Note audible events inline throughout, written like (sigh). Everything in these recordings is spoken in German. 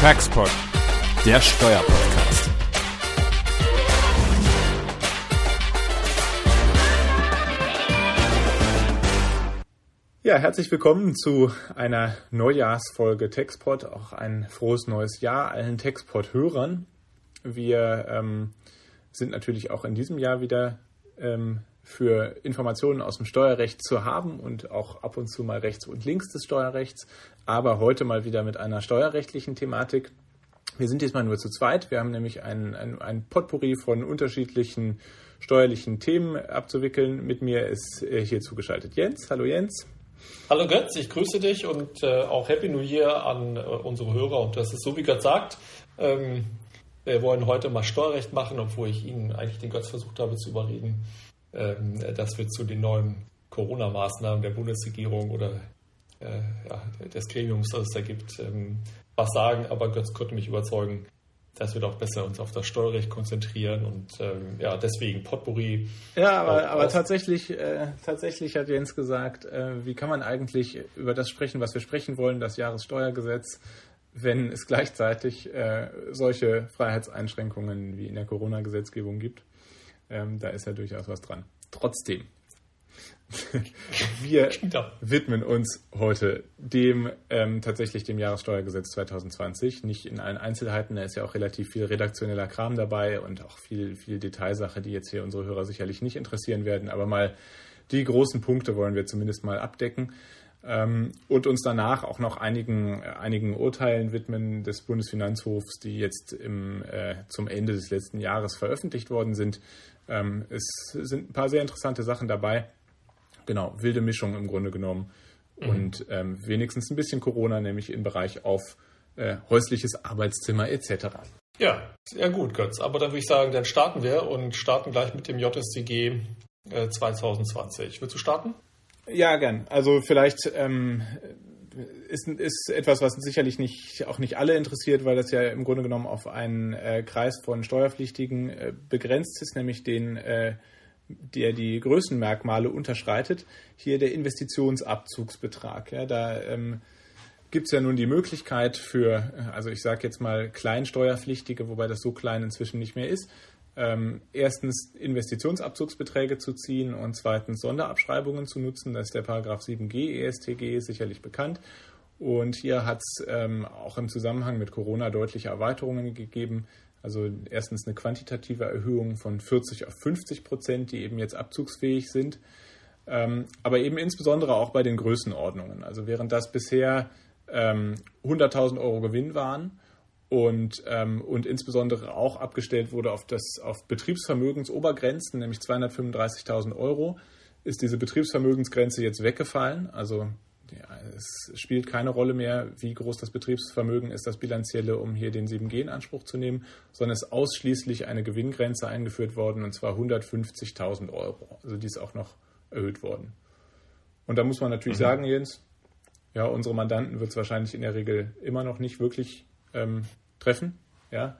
Taxpod, der Steuerpodcast. Ja, herzlich willkommen zu einer Neujahrsfolge Textpod. Auch ein frohes neues Jahr allen Textpod-Hörern. Wir ähm, sind natürlich auch in diesem Jahr wieder ähm, für Informationen aus dem Steuerrecht zu haben und auch ab und zu mal rechts und links des Steuerrechts, aber heute mal wieder mit einer steuerrechtlichen Thematik. Wir sind diesmal nur zu zweit. Wir haben nämlich ein, ein, ein Potpourri von unterschiedlichen steuerlichen Themen abzuwickeln. Mit mir ist äh, hier zugeschaltet Jens. Hallo Jens. Hallo Götz, ich grüße dich und äh, auch Happy New Year an äh, unsere Hörer. Und das ist so, wie Götz sagt. Ähm, wir wollen heute mal Steuerrecht machen, obwohl ich Ihnen eigentlich den Götz versucht habe zu überreden, dass wir zu den neuen Corona-Maßnahmen der Bundesregierung oder äh, ja, des Gremiums, das es da gibt, ähm, was sagen. Aber Götz konnte mich überzeugen, dass wir doch besser uns auf das Steuerrecht konzentrieren und ähm, ja, deswegen Potpourri. Ja, aber, aber tatsächlich, äh, tatsächlich hat Jens gesagt, äh, wie kann man eigentlich über das sprechen, was wir sprechen wollen, das Jahressteuergesetz, wenn es gleichzeitig äh, solche Freiheitseinschränkungen wie in der Corona-Gesetzgebung gibt. Ähm, da ist ja durchaus was dran. Trotzdem, (laughs) wir widmen uns heute dem ähm, tatsächlich dem Jahressteuergesetz 2020. Nicht in allen Einzelheiten, da ist ja auch relativ viel redaktioneller Kram dabei und auch viel, viel Detailsache, die jetzt hier unsere Hörer sicherlich nicht interessieren werden. Aber mal die großen Punkte wollen wir zumindest mal abdecken ähm, und uns danach auch noch einigen, einigen Urteilen widmen des Bundesfinanzhofs, die jetzt im, äh, zum Ende des letzten Jahres veröffentlicht worden sind. Ähm, es sind ein paar sehr interessante Sachen dabei. Genau, wilde Mischung im Grunde genommen. Mhm. Und ähm, wenigstens ein bisschen Corona, nämlich im Bereich auf äh, häusliches Arbeitszimmer etc. Ja, sehr gut, Götz. Aber dann würde ich sagen, dann starten wir und starten gleich mit dem JSDG äh, 2020. Willst du starten? Ja, gern. Also vielleicht ähm, ist, ist etwas, was sicherlich nicht, auch nicht alle interessiert, weil das ja im Grunde genommen auf einen äh, Kreis von Steuerpflichtigen äh, begrenzt ist, nämlich den äh, der die Größenmerkmale unterschreitet, hier der Investitionsabzugsbetrag. Ja, da ähm, gibt es ja nun die Möglichkeit für, also ich sage jetzt mal Kleinsteuerpflichtige, wobei das so klein inzwischen nicht mehr ist, ähm, erstens Investitionsabzugsbeträge zu ziehen und zweitens Sonderabschreibungen zu nutzen. Das ist der Paragraph 7g ESTG, sicherlich bekannt. Und hier hat es ähm, auch im Zusammenhang mit Corona deutliche Erweiterungen gegeben. Also erstens eine quantitative Erhöhung von 40 auf 50 Prozent, die eben jetzt abzugsfähig sind. Ähm, aber eben insbesondere auch bei den Größenordnungen. Also während das bisher ähm, 100.000 Euro Gewinn waren und, ähm, und insbesondere auch abgestellt wurde auf, das, auf Betriebsvermögensobergrenzen, nämlich 235.000 Euro, ist diese Betriebsvermögensgrenze jetzt weggefallen. Also ja, es spielt keine Rolle mehr, wie groß das Betriebsvermögen ist, das bilanzielle, um hier den 7G in Anspruch zu nehmen, sondern es ist ausschließlich eine Gewinngrenze eingeführt worden, und zwar 150.000 Euro. Also die ist auch noch erhöht worden. Und da muss man natürlich mhm. sagen, Jens, ja, unsere Mandanten wird es wahrscheinlich in der Regel immer noch nicht wirklich ähm, treffen. Ja,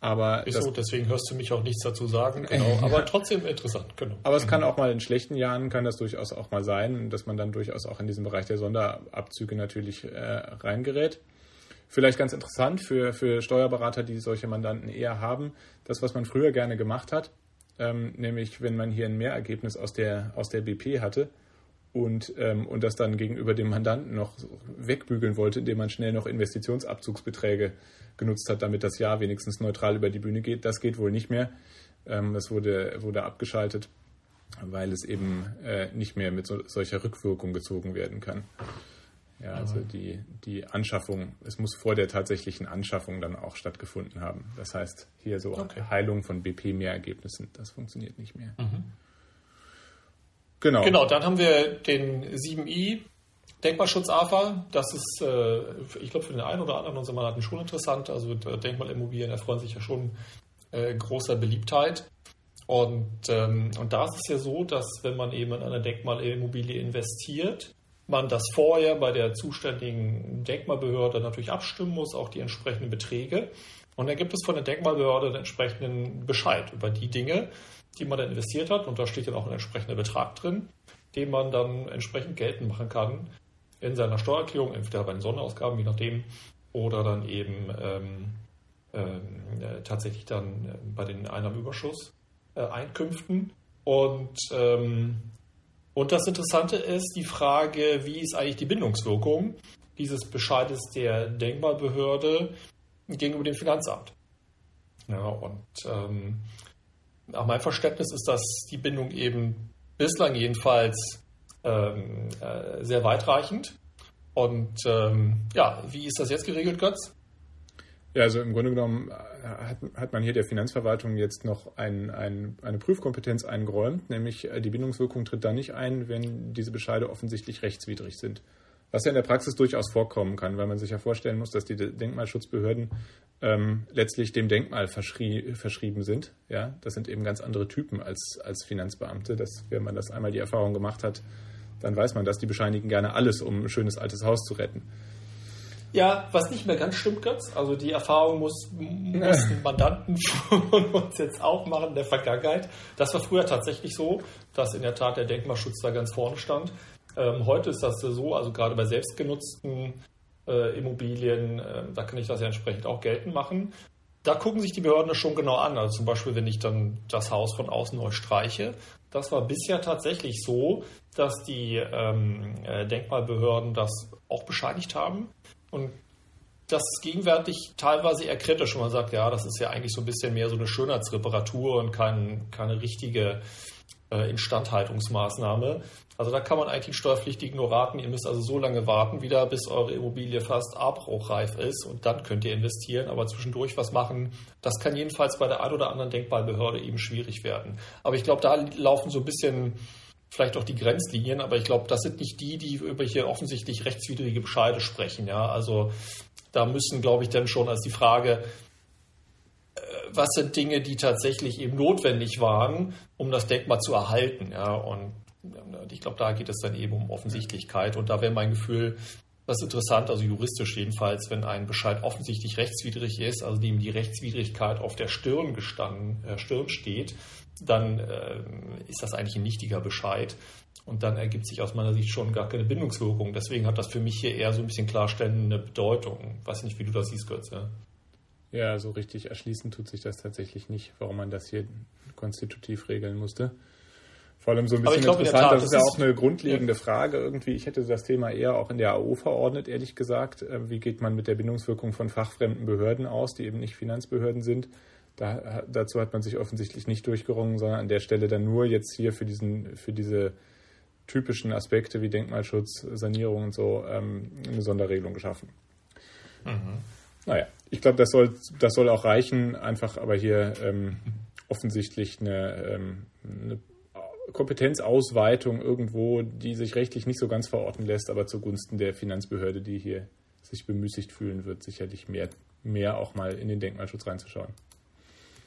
aber ist so, deswegen hörst du mich auch nichts dazu sagen, (laughs) genau. Aber trotzdem interessant, genau. Aber es kann auch mal in schlechten Jahren, kann das durchaus auch mal sein, dass man dann durchaus auch in diesen Bereich der Sonderabzüge natürlich äh, reingerät. Vielleicht ganz interessant für, für Steuerberater, die solche Mandanten eher haben, das, was man früher gerne gemacht hat, ähm, nämlich wenn man hier ein Mehrergebnis aus der, aus der BP hatte, und, ähm, und das dann gegenüber dem Mandanten noch wegbügeln wollte, indem man schnell noch Investitionsabzugsbeträge genutzt hat, damit das Jahr wenigstens neutral über die Bühne geht. Das geht wohl nicht mehr. Ähm, das wurde, wurde abgeschaltet, weil es eben äh, nicht mehr mit so, solcher Rückwirkung gezogen werden kann. Ja, also die, die Anschaffung, es muss vor der tatsächlichen Anschaffung dann auch stattgefunden haben. Das heißt, hier so okay. Heilung von BP-Mehrergebnissen, das funktioniert nicht mehr. Mhm. Genau. Genau, dann haben wir den 7i Denkmalschutz AFA. Das ist, äh, ich glaube, für den einen oder anderen unserer Mandanten schon interessant. Also Denkmalimmobilien erfreuen sich ja schon äh, großer Beliebtheit. Und, ähm, und da ist es ja so, dass wenn man eben in eine Denkmalimmobilie investiert, man das vorher bei der zuständigen Denkmalbehörde natürlich abstimmen muss, auch die entsprechenden Beträge. Und dann gibt es von der Denkmalbehörde den entsprechenden Bescheid über die Dinge, die man dann investiert hat. Und da steht dann auch ein entsprechender Betrag drin, den man dann entsprechend geltend machen kann in seiner Steuererklärung, entweder bei den Sonderausgaben, je nachdem, oder dann eben ähm, äh, tatsächlich dann äh, bei den Einnahmenüberschuss äh, Einkünften. Und, ähm, und das Interessante ist die Frage, wie ist eigentlich die Bindungswirkung dieses Bescheides der Denkmalbehörde gegenüber dem Finanzamt. Ja, und ähm, nach meinem Verständnis ist das die Bindung eben bislang jedenfalls ähm, äh, sehr weitreichend. Und ähm, ja, wie ist das jetzt geregelt, Götz? Ja, also im Grunde genommen äh, hat, hat man hier der Finanzverwaltung jetzt noch ein, ein, eine Prüfkompetenz eingeräumt, nämlich äh, die Bindungswirkung tritt dann nicht ein, wenn diese Bescheide offensichtlich rechtswidrig sind. Was ja in der Praxis durchaus vorkommen kann, weil man sich ja vorstellen muss, dass die Denkmalschutzbehörden ähm, letztlich dem Denkmal verschrie verschrieben sind. Ja, das sind eben ganz andere Typen als, als Finanzbeamte. Das, wenn man das einmal die Erfahrung gemacht hat, dann weiß man das. Die bescheinigen gerne alles, um ein schönes altes Haus zu retten. Ja, was nicht mehr ganz stimmt, Götz. Also die Erfahrung muss, mussten (laughs) Mandanten von uns jetzt auch machen in der Vergangenheit. Das war früher tatsächlich so, dass in der Tat der Denkmalschutz da ganz vorne stand. Ähm, heute ist das so, also gerade bei selbstgenutzten äh, Immobilien, äh, da kann ich das ja entsprechend auch geltend machen. Da gucken sich die Behörden das schon genau an. Also zum Beispiel, wenn ich dann das Haus von außen neu streiche. Das war bisher tatsächlich so, dass die ähm, äh, Denkmalbehörden das auch bescheinigt haben. Und das ist gegenwärtig teilweise eher kritisch, wenn man sagt, ja, das ist ja eigentlich so ein bisschen mehr so eine Schönheitsreparatur und kein, keine richtige äh, Instandhaltungsmaßnahme. Also da kann man eigentlich Steuerpflichtigen nur raten, ihr müsst also so lange warten wieder, bis eure Immobilie fast abbruchreif ist und dann könnt ihr investieren, aber zwischendurch was machen, das kann jedenfalls bei der ein oder anderen Denkmalbehörde eben schwierig werden. Aber ich glaube, da laufen so ein bisschen vielleicht auch die Grenzlinien, aber ich glaube, das sind nicht die, die über hier offensichtlich rechtswidrige Bescheide sprechen. Ja, also da müssen, glaube ich, dann schon als die Frage, was sind Dinge, die tatsächlich eben notwendig waren, um das Denkmal zu erhalten. Ja, und ich glaube, da geht es dann eben um Offensichtlichkeit. Und da wäre mein Gefühl, das ist interessant, also juristisch jedenfalls, wenn ein Bescheid offensichtlich rechtswidrig ist, also dem die Rechtswidrigkeit auf der Stirn gestanden, äh, Stirn steht, dann äh, ist das eigentlich ein nichtiger Bescheid. Und dann ergibt sich aus meiner Sicht schon gar keine Bindungswirkung. Deswegen hat das für mich hier eher so ein bisschen klarstellende Bedeutung. Weiß nicht, wie du das siehst, Götz. Ja? so richtig erschließen tut sich das tatsächlich nicht, warum man das hier konstitutiv regeln musste. Vor allem so ein bisschen glaub, interessant, Tat, das, ist ja auch eine grundlegende ja. Frage irgendwie. Ich hätte das Thema eher auch in der AO verordnet, ehrlich gesagt. Ähm, wie geht man mit der Bindungswirkung von fachfremden Behörden aus, die eben nicht Finanzbehörden sind? Da, dazu hat man sich offensichtlich nicht durchgerungen, sondern an der Stelle dann nur jetzt hier für, diesen, für diese typischen Aspekte wie Denkmalschutz, Sanierung und so ähm, eine Sonderregelung geschaffen. Mhm. Naja, ich glaube, das soll, das soll auch reichen, einfach aber hier ähm, offensichtlich eine, ähm, eine Kompetenzausweitung irgendwo, die sich rechtlich nicht so ganz verorten lässt, aber zugunsten der Finanzbehörde, die hier sich bemüßigt fühlen wird, sicherlich mehr, mehr auch mal in den Denkmalschutz reinzuschauen.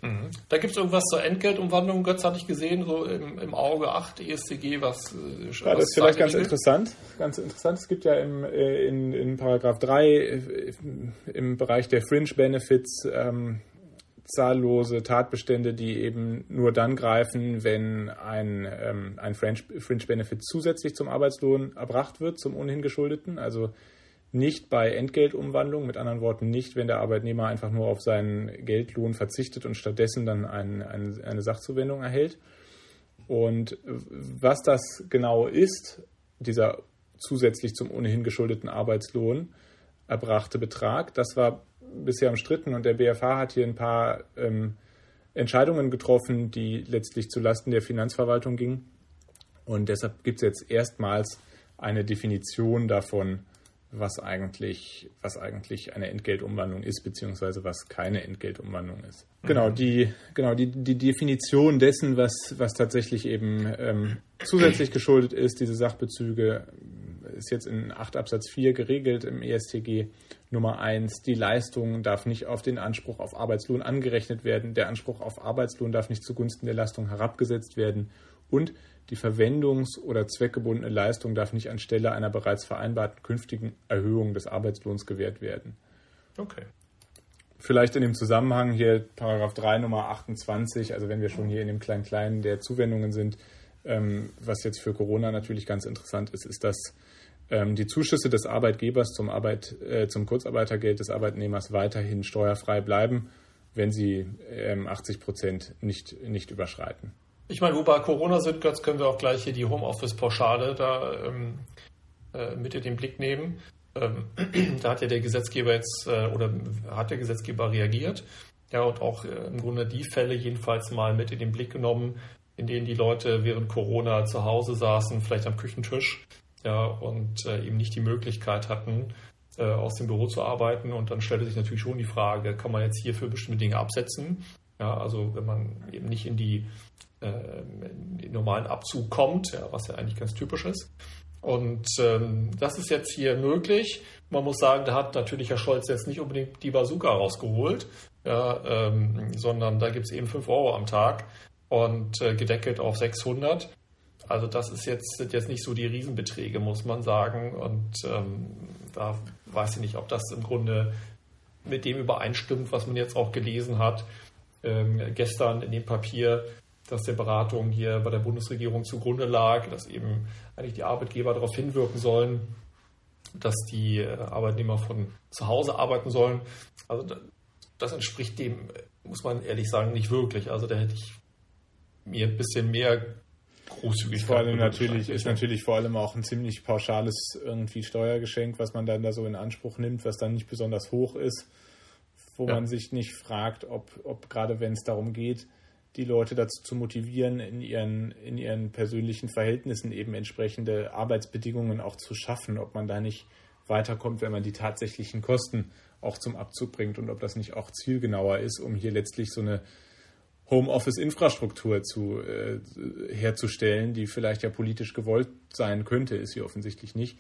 Mhm. Da gibt es irgendwas zur Entgeltumwandlung, Götz hatte ich gesehen, so im, im Auge 8 ESCG, was. Äh, ja, das ist vielleicht ganz interessant. Ganz interessant. Es gibt ja im, äh, in, in Paragraph 3 äh, im Bereich der Fringe Benefits ähm, zahllose Tatbestände, die eben nur dann greifen, wenn ein, ähm, ein Fringe, Fringe Benefit zusätzlich zum Arbeitslohn erbracht wird, zum ohnehin geschuldeten. Also nicht bei Entgeltumwandlung, mit anderen Worten nicht, wenn der Arbeitnehmer einfach nur auf seinen Geldlohn verzichtet und stattdessen dann ein, ein, eine Sachzuwendung erhält. Und was das genau ist, dieser zusätzlich zum ohnehin geschuldeten Arbeitslohn erbrachte Betrag, das war bisher umstritten und der BFH hat hier ein paar ähm, Entscheidungen getroffen, die letztlich zulasten der Finanzverwaltung gingen. Und deshalb gibt es jetzt erstmals eine Definition davon, was eigentlich, was eigentlich eine Entgeltumwandlung ist, beziehungsweise was keine Entgeltumwandlung ist. Mhm. Genau, die, genau die, die Definition dessen, was, was tatsächlich eben ähm, zusätzlich geschuldet ist, diese Sachbezüge, ist jetzt in 8 Absatz 4 geregelt im ESTG. Nummer 1, die Leistung darf nicht auf den Anspruch auf Arbeitslohn angerechnet werden. Der Anspruch auf Arbeitslohn darf nicht zugunsten der Leistung herabgesetzt werden. Und die verwendungs- oder zweckgebundene Leistung darf nicht anstelle einer bereits vereinbarten künftigen Erhöhung des Arbeitslohns gewährt werden. Okay. Vielleicht in dem Zusammenhang hier Paragraph 3 Nummer 28, also wenn wir schon hier in dem Klein-Kleinen der Zuwendungen sind, ähm, was jetzt für Corona natürlich ganz interessant ist, ist, dass ähm, die Zuschüsse des Arbeitgebers zum, Arbeit, äh, zum Kurzarbeitergeld des Arbeitnehmers weiterhin steuerfrei bleiben, wenn sie ähm, 80 Prozent nicht, nicht überschreiten. Ich meine, wo bei Corona sind, Götz, können wir auch gleich hier die Homeoffice-Pauschale da ähm, äh, mit in den Blick nehmen. Ähm, (clears throat) da hat ja der Gesetzgeber jetzt äh, oder hat der Gesetzgeber reagiert. Ja, und auch äh, im Grunde die Fälle jedenfalls mal mit in den Blick genommen, in denen die Leute während Corona zu Hause saßen, vielleicht am Küchentisch, ja, und äh, eben nicht die Möglichkeit hatten, äh, aus dem Büro zu arbeiten. Und dann stellte sich natürlich schon die Frage, kann man jetzt hier für bestimmte Dinge absetzen? Ja, also wenn man eben nicht in die, äh, normalen Abzug kommt, ja, was ja eigentlich ganz typisch ist. Und ähm, das ist jetzt hier möglich. Man muss sagen, da hat natürlich Herr Scholz jetzt nicht unbedingt die Bazooka rausgeholt, ja, ähm, sondern da gibt es eben 5 Euro am Tag und äh, gedeckelt auf 600. Also das ist jetzt, sind jetzt nicht so die Riesenbeträge, muss man sagen. Und ähm, da weiß ich nicht, ob das im Grunde mit dem übereinstimmt, was man jetzt auch gelesen hat. Ähm, gestern in dem Papier, das der Beratung hier bei der Bundesregierung zugrunde lag, dass eben eigentlich die Arbeitgeber darauf hinwirken sollen, dass die äh, Arbeitnehmer von zu Hause arbeiten sollen. Also das entspricht dem, muss man ehrlich sagen, nicht wirklich. Also da hätte ich mir ein bisschen mehr Großzügigkeit. Vor allem natürlich ist natürlich vor allem auch ein ziemlich pauschales irgendwie Steuergeschenk, was man dann da so in Anspruch nimmt, was dann nicht besonders hoch ist, wo ja. man sich nicht fragt, ob, ob gerade wenn es darum geht, die Leute dazu zu motivieren, in ihren, in ihren persönlichen Verhältnissen eben entsprechende Arbeitsbedingungen auch zu schaffen, ob man da nicht weiterkommt, wenn man die tatsächlichen Kosten auch zum Abzug bringt und ob das nicht auch zielgenauer ist, um hier letztlich so eine Homeoffice-Infrastruktur zu, äh, herzustellen, die vielleicht ja politisch gewollt sein könnte, ist sie offensichtlich nicht.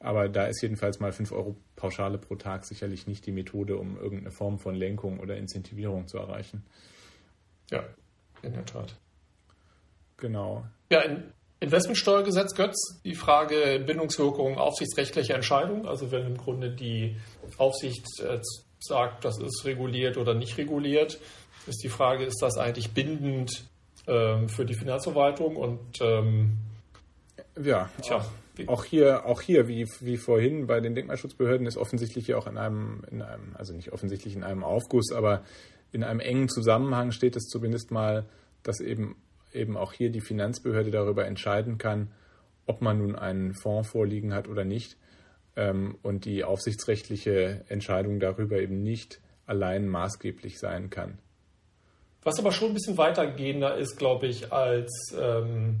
Aber da ist jedenfalls mal 5 Euro Pauschale pro Tag sicherlich nicht die Methode, um irgendeine Form von Lenkung oder Incentivierung zu erreichen. Ja, in der Tat. Genau. Ja, in Investmentsteuergesetz, Götz, die Frage Bindungswirkung aufsichtsrechtlicher Entscheidung. Also wenn im Grunde die Aufsicht äh, sagt, das ist reguliert oder nicht reguliert, ist die Frage, ist das eigentlich bindend ähm, für die Finanzverwaltung? Und ähm, ja, tja, auch hier, auch hier, wie, wie vorhin bei den Denkmalschutzbehörden, ist offensichtlich hier auch in einem, in einem, also nicht offensichtlich in einem Aufguss, aber in einem engen Zusammenhang steht es zumindest mal, dass eben, eben auch hier die Finanzbehörde darüber entscheiden kann, ob man nun einen Fonds vorliegen hat oder nicht ähm, und die aufsichtsrechtliche Entscheidung darüber eben nicht allein maßgeblich sein kann. Was aber schon ein bisschen weitergehender ist, glaube ich, als, ähm,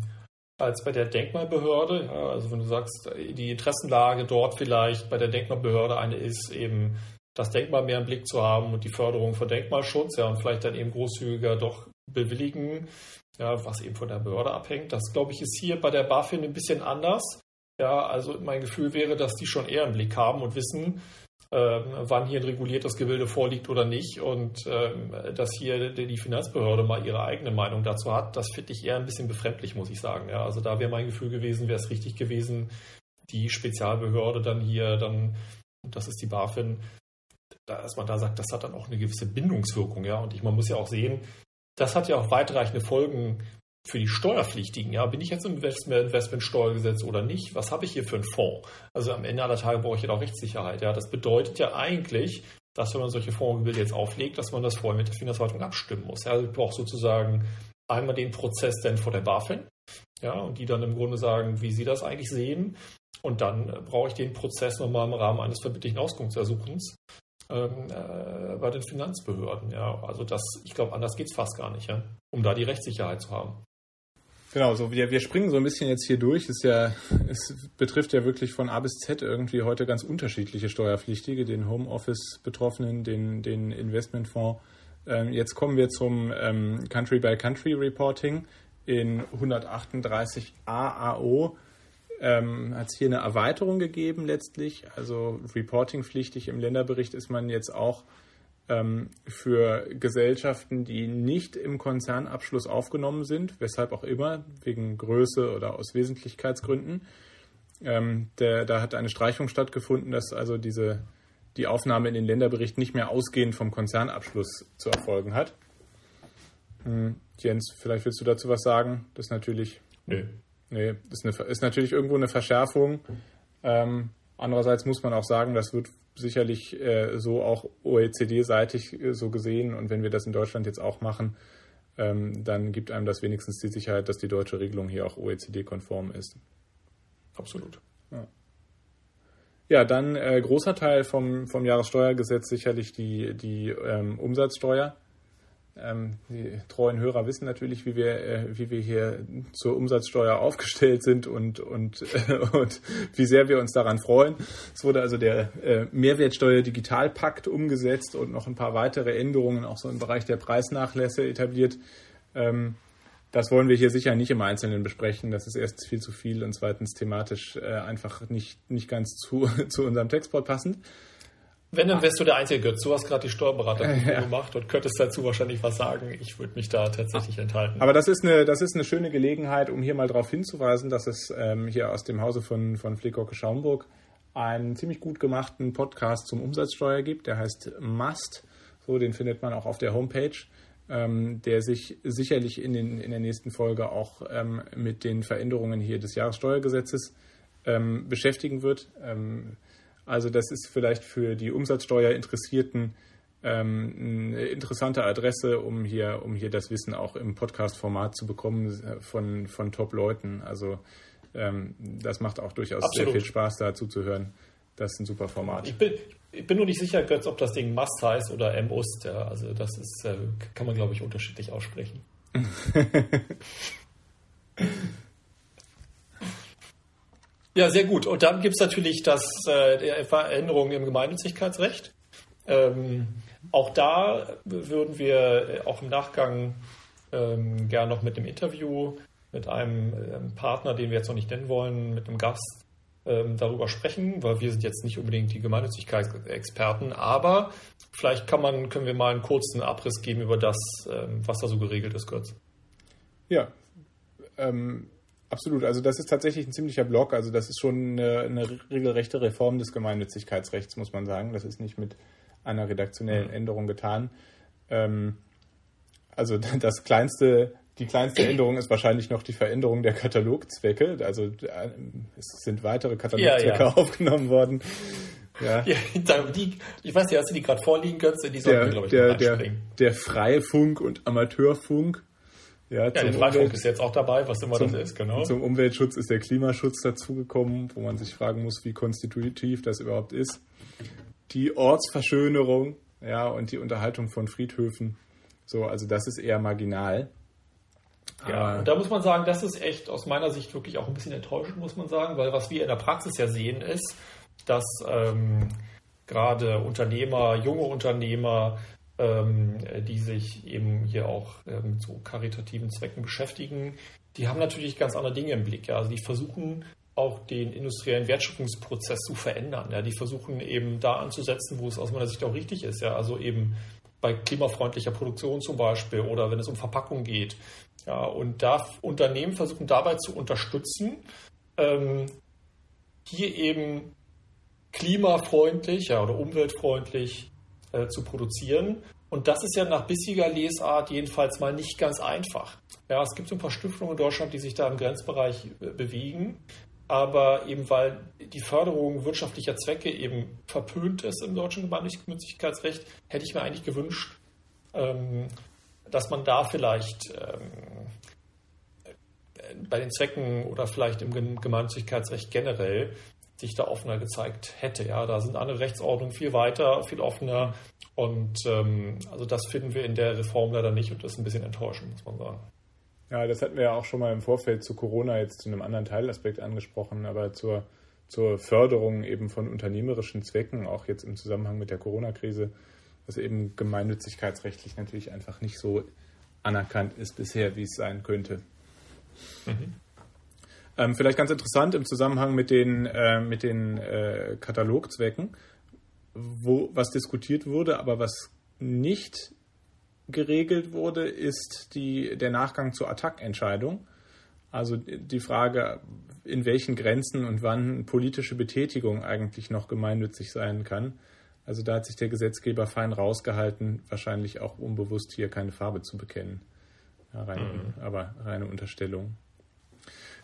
als bei der Denkmalbehörde. Ja, also wenn du sagst, die Interessenlage dort vielleicht bei der Denkmalbehörde eine ist, eben das Denkmal mehr im Blick zu haben und die Förderung von Denkmalschutz, ja, und vielleicht dann eben großzügiger doch bewilligen, ja, was eben von der Behörde abhängt. Das, glaube ich, ist hier bei der BaFin ein bisschen anders. Ja, also mein Gefühl wäre, dass die schon eher im Blick haben und wissen, ähm, wann hier ein reguliertes Gebilde vorliegt oder nicht. Und ähm, dass hier die Finanzbehörde mal ihre eigene Meinung dazu hat, das finde ich eher ein bisschen befremdlich, muss ich sagen. Ja, also da wäre mein Gefühl gewesen, wäre es richtig gewesen, die Spezialbehörde dann hier, dann, das ist die BaFin, dass man da sagt, das hat dann auch eine gewisse Bindungswirkung. Ja, und ich, man muss ja auch sehen, das hat ja auch weitreichende Folgen für die Steuerpflichtigen, ja, bin ich jetzt im Investmentsteuergesetz oder nicht? Was habe ich hier für einen Fonds? Also am Ende aller Tage brauche ich ja auch Rechtssicherheit. Ja, das bedeutet ja eigentlich, dass wenn man solche Fondsgebilde jetzt auflegt, dass man das vorher mit der Finanzverwaltung abstimmen muss. Ja, also ich brauche sozusagen einmal den Prozess dann vor der BaFin, ja, und die dann im Grunde sagen, wie sie das eigentlich sehen. Und dann brauche ich den Prozess nochmal im Rahmen eines verbindlichen Auskunftsersuchens ähm, äh, bei den Finanzbehörden. Ja, also das, ich glaube, anders geht es fast gar nicht, ja, um da die Rechtssicherheit zu haben. Genau, so wir, wir springen so ein bisschen jetzt hier durch. Es, ja, (laughs) es betrifft ja wirklich von A bis Z irgendwie heute ganz unterschiedliche Steuerpflichtige, den Homeoffice-Betroffenen, den, den Investmentfonds. Ähm, jetzt kommen wir zum ähm, Country-by-Country-Reporting in 138 AAO. Ähm, hat es hier eine Erweiterung gegeben letztlich. Also reportingpflichtig im Länderbericht ist man jetzt auch ähm, für Gesellschaften, die nicht im Konzernabschluss aufgenommen sind, weshalb auch immer, wegen Größe oder aus Wesentlichkeitsgründen. Ähm, der, da hat eine Streichung stattgefunden, dass also diese, die Aufnahme in den Länderbericht nicht mehr ausgehend vom Konzernabschluss zu erfolgen hat. Hm, Jens, vielleicht willst du dazu was sagen? Das ist natürlich. Nee. Nee, ist, eine, ist natürlich irgendwo eine Verschärfung. Ähm, andererseits muss man auch sagen, das wird sicherlich äh, so auch OECD-seitig äh, so gesehen. Und wenn wir das in Deutschland jetzt auch machen, ähm, dann gibt einem das wenigstens die Sicherheit, dass die deutsche Regelung hier auch OECD-konform ist. Absolut. Ja. Ja, dann äh, großer Teil vom, vom Jahressteuergesetz sicherlich die, die ähm, Umsatzsteuer. Ähm, die treuen Hörer wissen natürlich, wie wir, äh, wie wir hier zur Umsatzsteuer (laughs) aufgestellt sind und, und, äh, und wie sehr wir uns daran freuen. Es wurde also der äh, Mehrwertsteuer-Digitalpakt umgesetzt und noch ein paar weitere Änderungen auch so im Bereich der Preisnachlässe etabliert. Ähm, das wollen wir hier sicher nicht im Einzelnen besprechen. Das ist erstens viel zu viel und zweitens thematisch einfach nicht, nicht ganz zu, (laughs) zu unserem Textport passend. Wenn, dann wärst du der Einzige, Götz. Du hast gerade die Steuerberater ja. gemacht und könntest dazu wahrscheinlich was sagen. Ich würde mich da tatsächlich enthalten. Aber das ist eine, das ist eine schöne Gelegenheit, um hier mal darauf hinzuweisen, dass es ähm, hier aus dem Hause von, von Flickocke Schaumburg einen ziemlich gut gemachten Podcast zum Umsatzsteuer gibt. Der heißt Must. So, den findet man auch auf der Homepage. Ähm, der sich sicherlich in, den, in der nächsten Folge auch ähm, mit den Veränderungen hier des Jahressteuergesetzes ähm, beschäftigen wird. Also das ist vielleicht für die Umsatzsteuerinteressierten ähm, eine interessante Adresse, um hier, um hier das Wissen auch im Podcast-Format zu bekommen äh, von, von Top-Leuten. Also ähm, das macht auch durchaus Absolut. sehr viel Spaß, da zuzuhören. Das ist ein super Format. Ich bin, ich bin nur nicht sicher, Götz, ob das Ding Must heißt oder M-Ust. Ja. Also das ist, äh, kann man, glaube ich, unterschiedlich aussprechen. (laughs) Ja, sehr gut. Und dann gibt es natürlich das äh, Veränderungen im Gemeinnützigkeitsrecht. Ähm, auch da würden wir äh, auch im Nachgang ähm, gern noch mit einem Interview mit einem ähm, Partner, den wir jetzt noch nicht nennen wollen, mit einem Gast ähm, darüber sprechen, weil wir sind jetzt nicht unbedingt die Gemeinnützigkeitsexperten, aber vielleicht kann man, können wir mal einen kurzen Abriss geben über das, ähm, was da so geregelt ist, kurz. Ja, ähm, Absolut, also das ist tatsächlich ein ziemlicher Block. Also das ist schon eine, eine regelrechte Reform des Gemeinnützigkeitsrechts, muss man sagen. Das ist nicht mit einer redaktionellen Änderung getan. Ähm, also (laughs) das kleinste, die kleinste (clears throat) Änderung ist wahrscheinlich noch die Veränderung der Katalogzwecke. Also äh, es sind weitere Katalogzwecke ja, ja. (laughs) aufgenommen worden. Ja. (laughs) ja die, ich weiß nicht, hast du die gerade vorliegen, Götze? Die sollten glaube ich, der, der, der freie Funk und Amateurfunk ja, ja der Freifunk ist jetzt auch dabei, was immer zum, das ist, genau. Zum Umweltschutz ist der Klimaschutz dazugekommen, wo man sich fragen muss, wie konstitutiv das überhaupt ist. Die Ortsverschönerung, ja, und die Unterhaltung von Friedhöfen. So, also das ist eher marginal. Ja, und da muss man sagen, das ist echt aus meiner Sicht wirklich auch ein bisschen enttäuschend, muss man sagen, weil was wir in der Praxis ja sehen ist, dass ähm, gerade Unternehmer, junge Unternehmer, die sich eben hier auch mit so karitativen Zwecken beschäftigen, die haben natürlich ganz andere Dinge im Blick. Ja. Also die versuchen auch den industriellen Wertschöpfungsprozess zu verändern. Ja. Die versuchen eben da anzusetzen, wo es aus meiner Sicht auch richtig ist. Ja. Also eben bei klimafreundlicher Produktion zum Beispiel oder wenn es um Verpackung geht. Ja, und da Unternehmen versuchen dabei zu unterstützen, ähm, hier eben klimafreundlich ja, oder umweltfreundlich äh, zu produzieren. Und das ist ja nach bissiger Lesart jedenfalls mal nicht ganz einfach. Ja, es gibt so ein paar Stiftungen in Deutschland, die sich da im Grenzbereich äh, bewegen. Aber eben weil die Förderung wirtschaftlicher Zwecke eben verpönt ist im deutschen Gemeinnützigkeitsrecht, hätte ich mir eigentlich gewünscht, ähm, dass man da vielleicht ähm, bei den Zwecken oder vielleicht im Gemeinnützigkeitsrecht generell sich da offener gezeigt hätte. Ja, da sind andere Rechtsordnungen viel weiter, viel offener. Und ähm, also das finden wir in der Reform leider nicht und das ist ein bisschen enttäuschend, muss man sagen. Ja, das hatten wir ja auch schon mal im Vorfeld zu Corona jetzt zu einem anderen Teilaspekt angesprochen, aber zur, zur Förderung eben von unternehmerischen Zwecken, auch jetzt im Zusammenhang mit der Corona-Krise, was eben gemeinnützigkeitsrechtlich natürlich einfach nicht so anerkannt ist bisher, wie es sein könnte. Mhm. Ähm, vielleicht ganz interessant im Zusammenhang mit den, äh, mit den äh, Katalogzwecken, wo was diskutiert wurde, aber was nicht geregelt wurde, ist die, der Nachgang zur Attac-Entscheidung. Also die Frage, in welchen Grenzen und wann politische Betätigung eigentlich noch gemeinnützig sein kann. Also da hat sich der Gesetzgeber fein rausgehalten, wahrscheinlich auch unbewusst hier keine Farbe zu bekennen. Ja, rein, mhm. Aber reine Unterstellung.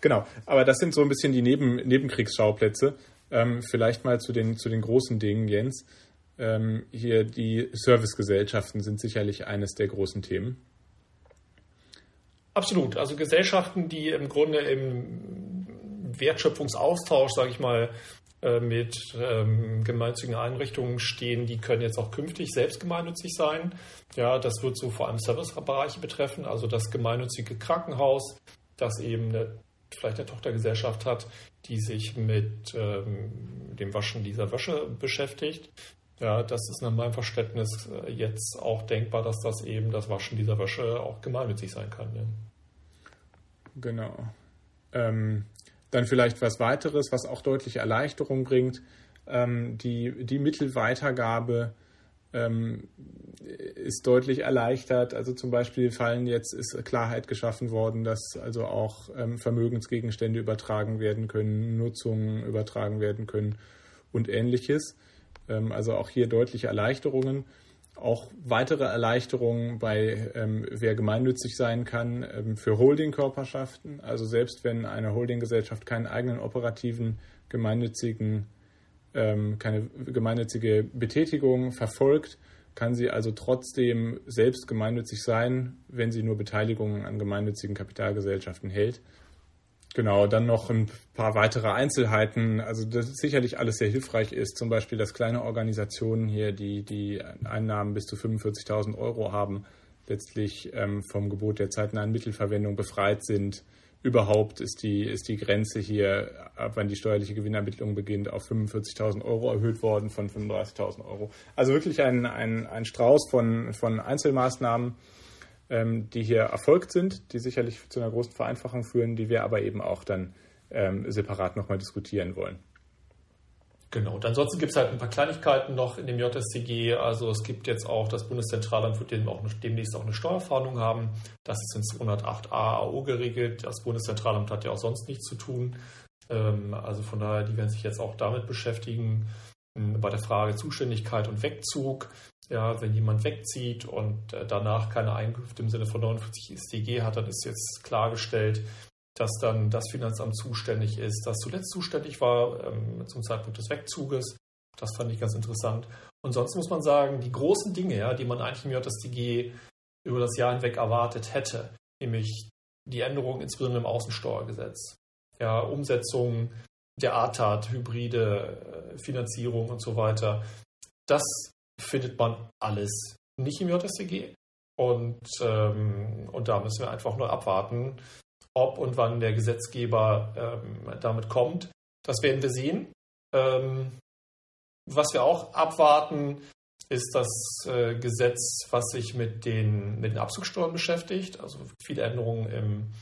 Genau, aber das sind so ein bisschen die Neben Nebenkriegsschauplätze. Ähm, vielleicht mal zu den, zu den großen Dingen, Jens. Ähm, hier die Servicegesellschaften sind sicherlich eines der großen Themen. Absolut. Also Gesellschaften, die im Grunde im Wertschöpfungsaustausch, sage ich mal, äh, mit ähm, gemeinnützigen Einrichtungen stehen, die können jetzt auch künftig selbst gemeinnützig sein. Ja, das wird so vor allem Servicebereiche betreffen, also das gemeinnützige Krankenhaus, das eben eine, vielleicht eine Tochtergesellschaft hat, die sich mit ähm, dem Waschen dieser Wäsche beschäftigt. Ja, das ist nach meinem Verständnis äh, jetzt auch denkbar, dass das eben das Waschen dieser Wäsche auch gemeinnützig sein kann. Ja. Genau. Ähm, dann vielleicht was weiteres, was auch deutliche Erleichterung bringt. Ähm, die, die Mittelweitergabe ähm, ist deutlich erleichtert. Also zum Beispiel fallen jetzt ist Klarheit geschaffen worden, dass also auch ähm, Vermögensgegenstände übertragen werden können, Nutzungen übertragen werden können und ähnliches. Ähm, also auch hier deutliche Erleichterungen. Auch weitere Erleichterungen bei, ähm, wer gemeinnützig sein kann, ähm, für Holdingkörperschaften. Also selbst wenn eine Holdinggesellschaft keinen eigenen operativen gemeinnützigen, ähm, keine gemeinnützige Betätigung verfolgt, kann sie also trotzdem selbst gemeinnützig sein, wenn sie nur Beteiligungen an gemeinnützigen Kapitalgesellschaften hält. Genau, dann noch ein paar weitere Einzelheiten. Also das sicherlich alles sehr hilfreich ist. Zum Beispiel, dass kleine Organisationen hier, die die Einnahmen bis zu 45.000 Euro haben, letztlich ähm, vom Gebot der zeitnahen Mittelverwendung befreit sind. Überhaupt ist die, ist die Grenze hier, ab wann die steuerliche Gewinnermittlung beginnt, auf 45.000 Euro erhöht worden von 35.000 Euro. Also wirklich ein, ein, ein Strauß von, von Einzelmaßnahmen ähm, die hier erfolgt sind, die sicherlich zu einer großen Vereinfachung führen, die wir aber eben auch dann ähm, separat nochmal diskutieren wollen. Genau, und ansonsten gibt es halt ein paar Kleinigkeiten noch in dem JSTG. Also es gibt jetzt auch das Bundeszentralamt, wird demnächst auch eine Steuerfahndung haben. Das ist in 208a AO geregelt. Das Bundeszentralamt hat ja auch sonst nichts zu tun. Ähm, also von daher, die werden sich jetzt auch damit beschäftigen. Ähm, bei der Frage Zuständigkeit und Wegzug ja, wenn jemand wegzieht und äh, danach keine Einkünfte im Sinne von 49 StG hat, dann ist jetzt klargestellt, dass dann das Finanzamt zuständig ist, das zuletzt zuständig war ähm, zum Zeitpunkt des Wegzuges. Das fand ich ganz interessant. Und sonst muss man sagen, die großen Dinge, ja, die man eigentlich im JSDG über das Jahr hinweg erwartet hätte, nämlich die Änderungen insbesondere im Außensteuergesetz, ja, Umsetzung der ATAT, hybride äh, Finanzierung und so weiter, das findet man alles nicht im JSCG. Und, ähm, und da müssen wir einfach nur abwarten, ob und wann der Gesetzgeber ähm, damit kommt. Das werden wir sehen. Ähm, was wir auch abwarten, ist das äh, Gesetz, was sich mit den, mit den Abzugsteuern beschäftigt. Also viele Änderungen im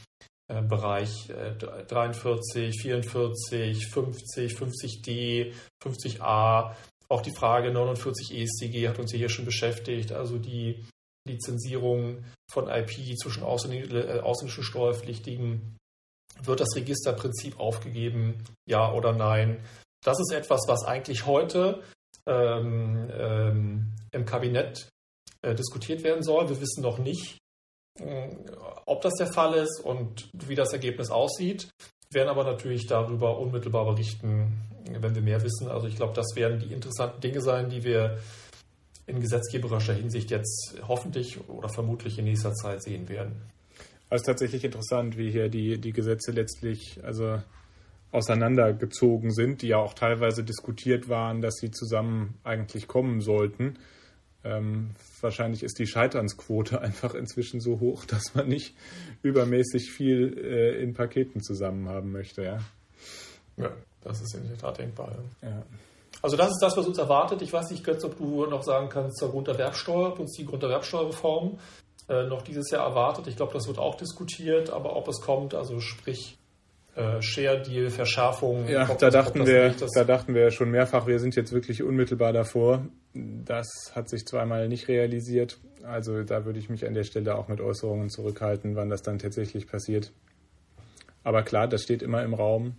äh, Bereich äh, 43, 44, 50, 50d, 50a, auch die Frage 49 ESCG hat uns hier schon beschäftigt, also die Lizenzierung von IP zwischen äh, ausländischen Steuerpflichtigen. Wird das Registerprinzip aufgegeben? Ja oder nein? Das ist etwas, was eigentlich heute ähm, ähm, im Kabinett äh, diskutiert werden soll. Wir wissen noch nicht, äh, ob das der Fall ist und wie das Ergebnis aussieht, werden aber natürlich darüber unmittelbar berichten, wenn wir mehr wissen. Also ich glaube, das werden die interessanten Dinge sein, die wir in gesetzgeberischer Hinsicht jetzt hoffentlich oder vermutlich in nächster Zeit sehen werden. Es ist tatsächlich interessant, wie hier die, die Gesetze letztlich also auseinandergezogen sind, die ja auch teilweise diskutiert waren, dass sie zusammen eigentlich kommen sollten. Ähm, wahrscheinlich ist die Scheiternsquote (laughs) einfach inzwischen so hoch, dass man nicht übermäßig viel äh, in Paketen zusammen haben möchte. Ja? ja, das ist in der Tat denkbar. Ja. Also das ist das, was uns erwartet. Ich weiß nicht, Götz, ob du noch sagen kannst zur Grunderwerbsteuer, ob uns die Grunderwerbsteuerreform äh, noch dieses Jahr erwartet. Ich glaube, das wird auch diskutiert, aber ob es kommt, also sprich äh, Share Deal, Verschärfung. Ja, da dachten wir, da dachten wir schon mehrfach, wir sind jetzt wirklich unmittelbar davor. Das hat sich zweimal nicht realisiert. Also da würde ich mich an der Stelle auch mit Äußerungen zurückhalten, wann das dann tatsächlich passiert. Aber klar, das steht immer im Raum.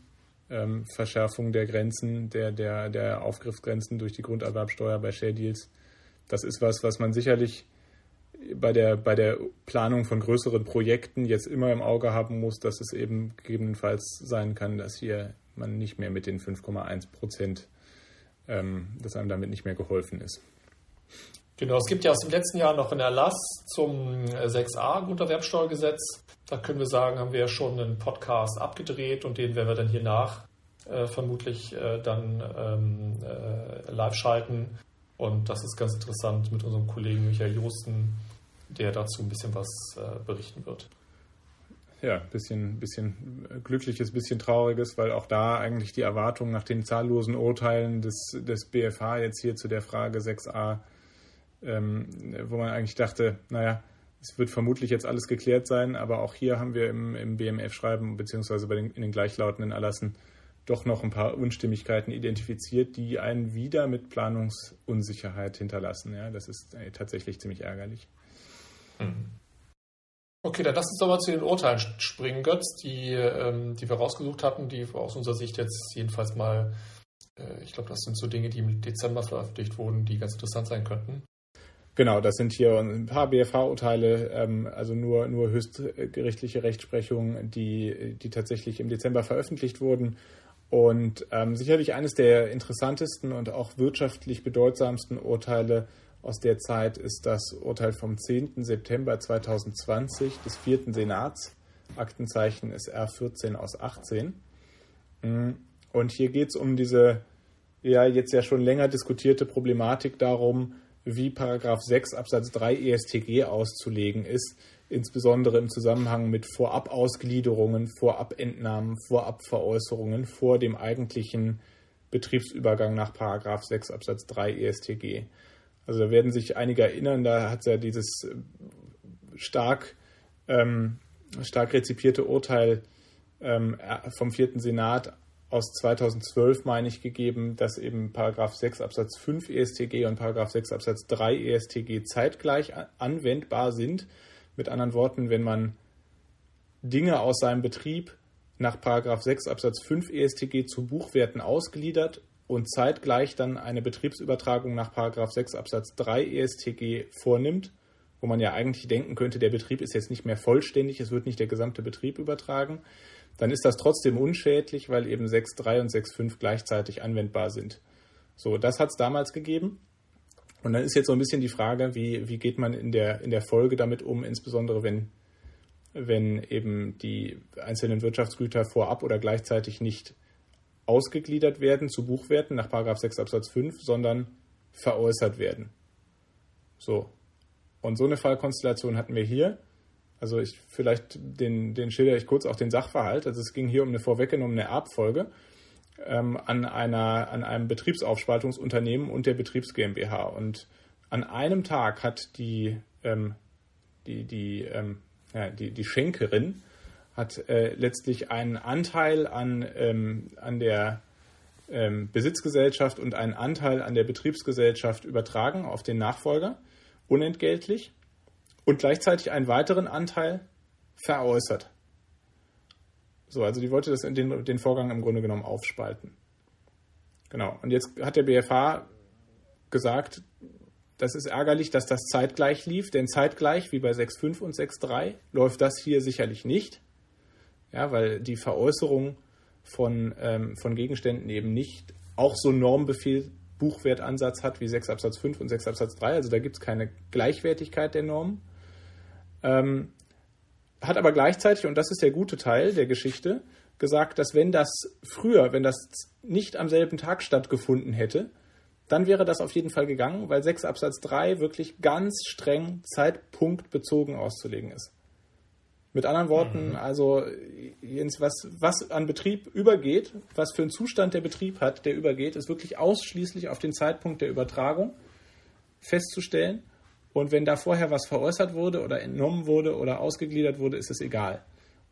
Ähm, Verschärfung der Grenzen, der, der, der Aufgriffsgrenzen durch die Grunderwerbsteuer bei Share Deals. Das ist was, was man sicherlich bei der, bei der Planung von größeren Projekten jetzt immer im Auge haben muss, dass es eben gegebenenfalls sein kann, dass hier man nicht mehr mit den 5,1 Prozent, ähm, dass einem damit nicht mehr geholfen ist. Genau, es gibt ja aus dem letzten Jahr noch einen Erlass zum 6a Grunderwerbsteuergesetz. Da können wir sagen, haben wir ja schon einen Podcast abgedreht und den werden wir dann hier nach äh, vermutlich äh, dann ähm, äh, live schalten. Und das ist ganz interessant mit unserem Kollegen Michael Josten, der dazu ein bisschen was äh, berichten wird. Ja, bisschen, bisschen glückliches, bisschen trauriges, weil auch da eigentlich die Erwartungen nach den zahllosen Urteilen des, des BFH jetzt hier zu der Frage 6a, ähm, wo man eigentlich dachte, naja, es wird vermutlich jetzt alles geklärt sein, aber auch hier haben wir im, im BMF-Schreiben beziehungsweise den, in den gleichlautenden Erlassen doch noch ein paar Unstimmigkeiten identifiziert, die einen wieder mit Planungsunsicherheit hinterlassen. Ja, das ist äh, tatsächlich ziemlich ärgerlich. Mhm. Okay, dann lass uns doch mal zu den Urteilen springen, Götz, die, ähm, die wir rausgesucht hatten, die aus unserer Sicht jetzt jedenfalls mal, äh, ich glaube, das sind so Dinge, die im Dezember veröffentlicht wurden, die ganz interessant sein könnten. Genau, das sind hier ein paar BFH-Urteile, ähm, also nur, nur höchstgerichtliche Rechtsprechungen, die, die tatsächlich im Dezember veröffentlicht wurden. Und ähm, sicherlich eines der interessantesten und auch wirtschaftlich bedeutsamsten Urteile aus der Zeit ist das Urteil vom 10. September 2020 des vierten Senats, Aktenzeichen SR 14 aus 18. Mm, und hier geht es um diese ja jetzt ja schon länger diskutierte Problematik darum, wie Paragraph 6 Absatz 3 ESTG auszulegen ist, insbesondere im Zusammenhang mit Vorabausgliederungen, Vorabentnahmen, Vorabveräußerungen vor dem eigentlichen Betriebsübergang nach Paragraph 6 Absatz 3 ESTG. Also da werden sich einige erinnern, da hat es ja dieses äh, stark, ähm, stark rezipierte Urteil ähm, vom vierten Senat aus 2012, meine ich, gegeben, dass eben Paragraph 6 Absatz 5 ESTG und Paragraph 6 Absatz 3 ESTG zeitgleich anwendbar sind. Mit anderen Worten, wenn man Dinge aus seinem Betrieb nach 6 Absatz 5 ESTG zu Buchwerten ausgliedert und zeitgleich dann eine Betriebsübertragung nach 6 Absatz 3 ESTG vornimmt, wo man ja eigentlich denken könnte, der Betrieb ist jetzt nicht mehr vollständig, es wird nicht der gesamte Betrieb übertragen, dann ist das trotzdem unschädlich, weil eben 6.3 und 6.5 gleichzeitig anwendbar sind. So, das hat es damals gegeben. Und dann ist jetzt so ein bisschen die Frage, wie, wie geht man in der, in der Folge damit um, insbesondere wenn, wenn eben die einzelnen Wirtschaftsgüter vorab oder gleichzeitig nicht ausgegliedert werden zu Buchwerten nach 6 Absatz 5, sondern veräußert werden. So. Und so eine Fallkonstellation hatten wir hier. Also ich vielleicht den, den schilder ich kurz auch den Sachverhalt. Also es ging hier um eine vorweggenommene Erbfolge ähm, an, einer, an einem Betriebsaufspaltungsunternehmen und der Betriebs GmbH. Und an einem Tag hat die, ähm, die, die, ähm, ja, die, die Schenkerin hat äh, letztlich einen Anteil an, ähm, an der ähm, Besitzgesellschaft und einen Anteil an der Betriebsgesellschaft übertragen auf den Nachfolger, unentgeltlich, und gleichzeitig einen weiteren Anteil veräußert. So, also die wollte das in den, den Vorgang im Grunde genommen aufspalten. Genau. Und jetzt hat der BFH gesagt, das ist ärgerlich, dass das zeitgleich lief, denn zeitgleich, wie bei 6.5 und 6.3, läuft das hier sicherlich nicht. Ja, weil die Veräußerung von, ähm, von Gegenständen eben nicht auch so Normbefehl Buchwertansatz hat wie 6 Absatz 5 und 6 Absatz 3. Also da gibt es keine Gleichwertigkeit der Normen. Ähm, hat aber gleichzeitig, und das ist der gute Teil der Geschichte, gesagt, dass wenn das früher, wenn das nicht am selben Tag stattgefunden hätte, dann wäre das auf jeden Fall gegangen, weil 6 Absatz 3 wirklich ganz streng zeitpunktbezogen auszulegen ist. Mit anderen Worten, mhm. also Jens, was, was an Betrieb übergeht, was für einen Zustand der Betrieb hat, der übergeht, ist wirklich ausschließlich auf den Zeitpunkt der Übertragung festzustellen. Und wenn da vorher was veräußert wurde oder entnommen wurde oder ausgegliedert wurde, ist es egal.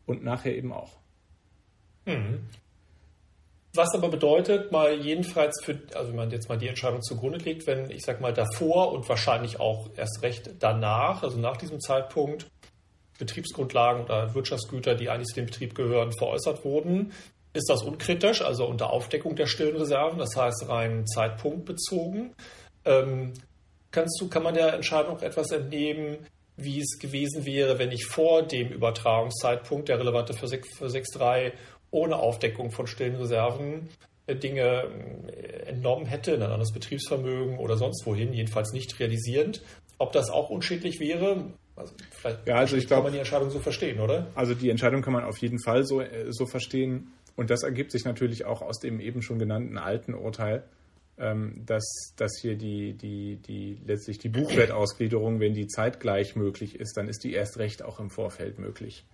Und nachher eben auch. Mhm. Was aber bedeutet, mal jedenfalls für, also wenn man jetzt mal die Entscheidung zugrunde legt, wenn ich sag mal davor und wahrscheinlich auch erst recht danach, also nach diesem Zeitpunkt, Betriebsgrundlagen oder Wirtschaftsgüter, die eigentlich zu dem Betrieb gehören, veräußert wurden, ist das unkritisch, also unter Aufdeckung der stillen Reserven, das heißt rein zeitpunktbezogen. Ähm, Kannst du, kann man der Entscheidung auch etwas entnehmen, wie es gewesen wäre, wenn ich vor dem Übertragungszeitpunkt, der relevante für 6.3 ohne Aufdeckung von stillen Reserven äh, Dinge äh, entnommen hätte in ein anderes Betriebsvermögen oder sonst wohin, jedenfalls nicht realisierend. Ob das auch unschädlich wäre, also vielleicht ja, also ich kann man die Entscheidung so verstehen, oder? Also die Entscheidung kann man auf jeden Fall so, äh, so verstehen. Und das ergibt sich natürlich auch aus dem eben schon genannten alten Urteil, dass, dass hier die, die, die letztlich die Buchwertausgliederung, wenn die zeitgleich möglich ist, dann ist die erst recht auch im Vorfeld möglich.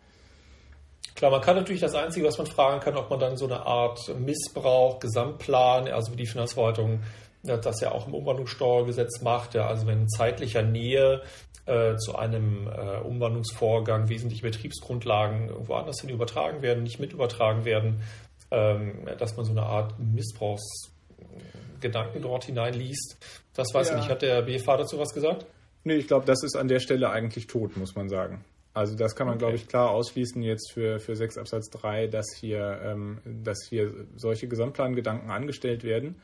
Klar, man kann natürlich das Einzige, was man fragen kann, ob man dann so eine Art Missbrauch, Gesamtplan, also wie die Finanzverwaltung das ja auch im Umwandlungssteuergesetz macht, ja, also wenn in zeitlicher Nähe äh, zu einem äh, Umwandlungsvorgang wesentliche Betriebsgrundlagen irgendwo anders hin übertragen werden, nicht mit übertragen werden, ähm, dass man so eine Art Missbrauchsgedanken dort hineinliest. Das weiß ja. ich nicht. Hat der BFH dazu was gesagt? Nee, ich glaube, das ist an der Stelle eigentlich tot, muss man sagen. Also das kann man, okay. glaube ich, klar ausschließen jetzt für, für 6 Absatz 3, dass hier, ähm, dass hier solche Gesamtplangedanken angestellt werden,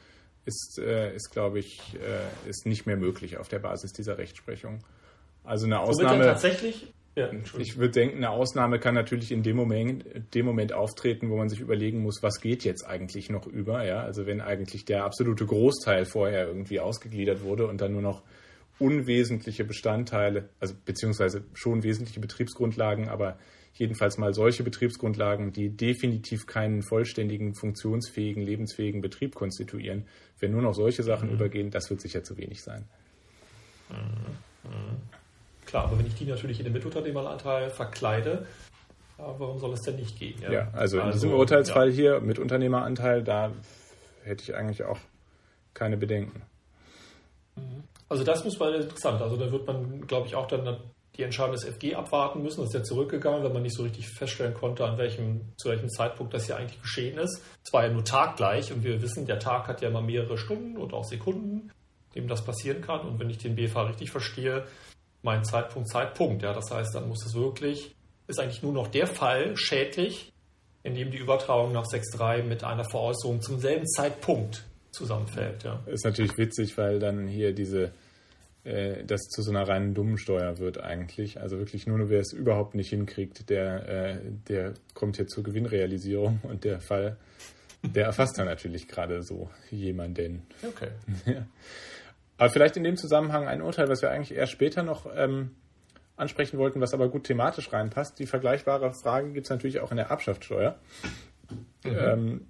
ist, äh, ist glaube ich, äh, ist nicht mehr möglich auf der Basis dieser Rechtsprechung. Also eine Ausnahme. So tatsächlich? Ja, ich würde denken, eine Ausnahme kann natürlich in dem Moment, dem Moment auftreten, wo man sich überlegen muss, was geht jetzt eigentlich noch über. Ja? Also wenn eigentlich der absolute Großteil vorher irgendwie ausgegliedert wurde und dann nur noch unwesentliche Bestandteile, also beziehungsweise schon wesentliche Betriebsgrundlagen, aber jedenfalls mal solche Betriebsgrundlagen, die definitiv keinen vollständigen, funktionsfähigen, lebensfähigen Betrieb konstituieren. Wenn nur noch solche Sachen mhm. übergehen, das wird sicher zu wenig sein. Mhm. Klar, aber wenn ich die natürlich in den Mitunternehmeranteil verkleide, warum soll es denn nicht gehen? Ja, ja also in also, diesem Urteilsfall ja. hier mit Unternehmeranteil, da hätte ich eigentlich auch keine Bedenken. Mhm. Also das muss man interessant. Also da wird man, glaube ich, auch dann die Entscheidung des FG abwarten müssen. Das ist ja zurückgegangen, weil man nicht so richtig feststellen konnte, an welchem, zu welchem Zeitpunkt das hier eigentlich geschehen ist. Es war ja nur taggleich und wir wissen, der Tag hat ja immer mehrere Stunden und auch Sekunden, dem das passieren kann. Und wenn ich den BFH richtig verstehe, mein Zeitpunkt, Zeitpunkt. Ja, das heißt, dann muss es wirklich, ist eigentlich nur noch der Fall schädlich, in dem die Übertragung nach 6.3 mit einer Veräußerung zum selben Zeitpunkt zusammenfällt. Ja. Ist natürlich witzig, weil dann hier diese äh, das zu so einer reinen Dummensteuer wird eigentlich. Also wirklich nur, nur wer es überhaupt nicht hinkriegt, der, äh, der kommt hier zur Gewinnrealisierung und der Fall, der erfasst dann natürlich gerade so jemanden. Okay. (laughs) Ja. Aber vielleicht in dem Zusammenhang ein Urteil, was wir eigentlich erst später noch ähm, ansprechen wollten, was aber gut thematisch reinpasst. Die vergleichbare Frage gibt es natürlich auch in der Erbschaftssteuer. Mhm. Ähm,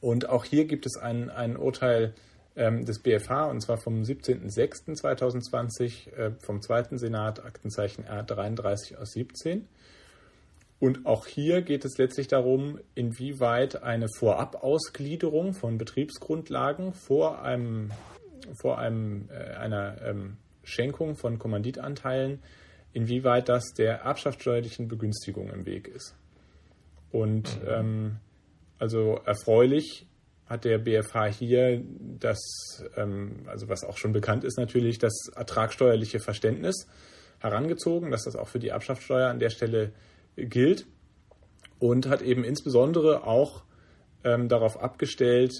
und auch hier gibt es ein, ein Urteil ähm, des BFH, und zwar vom 17.06.2020 äh, vom zweiten Senat, Aktenzeichen R33 aus 17. Und auch hier geht es letztlich darum, inwieweit eine Vorabausgliederung von Betriebsgrundlagen vor einem vor einem, äh, einer ähm, Schenkung von Kommanditanteilen, inwieweit das der erbschaftssteuerlichen Begünstigung im Weg ist. Und mhm. ähm, also erfreulich hat der BFH hier das, ähm, also was auch schon bekannt ist natürlich, das ertragsteuerliche Verständnis herangezogen, dass das auch für die Erbschaftssteuer an der Stelle gilt und hat eben insbesondere auch ähm, darauf abgestellt,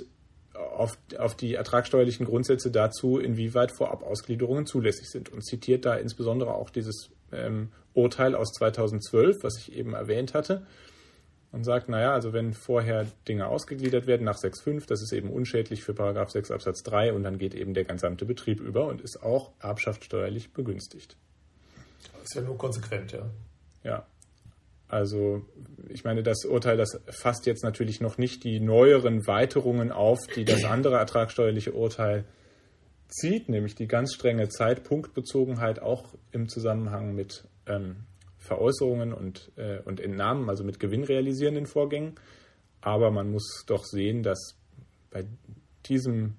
auf, auf die ertragsteuerlichen Grundsätze dazu, inwieweit Vorabausgliederungen zulässig sind und zitiert da insbesondere auch dieses ähm, Urteil aus 2012, was ich eben erwähnt hatte, und sagt, naja, also wenn vorher Dinge ausgegliedert werden nach 6.5, das ist eben unschädlich für Paragraph 6 Absatz 3 und dann geht eben der gesamte Betrieb über und ist auch erbschaftssteuerlich begünstigt. Das ist ja nur konsequent, ja. Ja. Also ich meine, das Urteil, das fasst jetzt natürlich noch nicht die neueren Weiterungen auf, die das (clears throat) andere ertragsteuerliche Urteil zieht, nämlich die ganz strenge Zeitpunktbezogenheit auch im Zusammenhang mit ähm, Veräußerungen und, äh, und Entnahmen, also mit gewinnrealisierenden Vorgängen. Aber man muss doch sehen, dass bei diesem,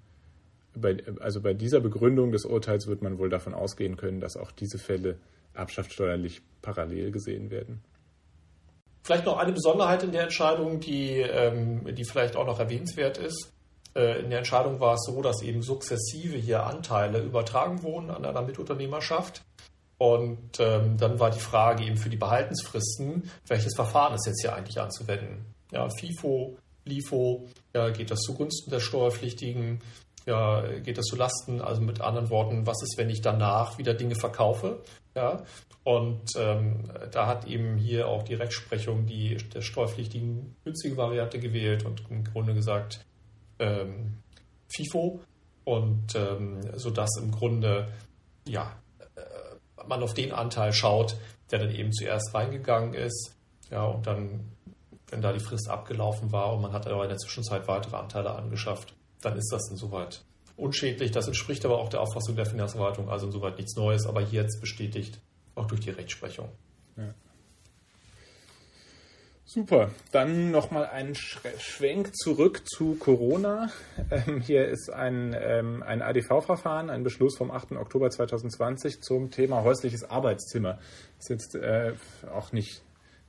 bei, also bei dieser Begründung des Urteils wird man wohl davon ausgehen können, dass auch diese Fälle erbschaftssteuerlich parallel gesehen werden. Vielleicht noch eine Besonderheit in der Entscheidung, die, ähm, die vielleicht auch noch erwähnenswert ist. Äh, in der Entscheidung war es so, dass eben sukzessive hier Anteile übertragen wurden an einer Mitunternehmerschaft. Und ähm, dann war die Frage eben für die Behaltensfristen, welches Verfahren ist jetzt hier eigentlich anzuwenden? Ja, FIFO, LIFO, ja, geht das zugunsten der Steuerpflichtigen ja, geht das zu Lasten? Also mit anderen Worten, was ist, wenn ich danach wieder Dinge verkaufe? Ja, und ähm, da hat eben hier auch die Rechtsprechung die der steuerpflichtigen günstige Variante gewählt und im Grunde gesagt ähm, FIFO und ähm, sodass im Grunde ja äh, man auf den Anteil schaut, der dann eben zuerst reingegangen ist, ja und dann wenn da die Frist abgelaufen war und man hat aber in der Zwischenzeit weitere Anteile angeschafft, dann ist das insoweit unschädlich. Das entspricht aber auch der Auffassung der Finanzverwaltung, also insoweit nichts Neues, aber jetzt bestätigt auch durch die Rechtsprechung. Ja. Super, dann nochmal ein Schwenk zurück zu Corona. Ähm, hier ist ein, ähm, ein ADV-Verfahren, ein Beschluss vom 8. Oktober 2020 zum Thema häusliches Arbeitszimmer. Ist jetzt äh, auch nicht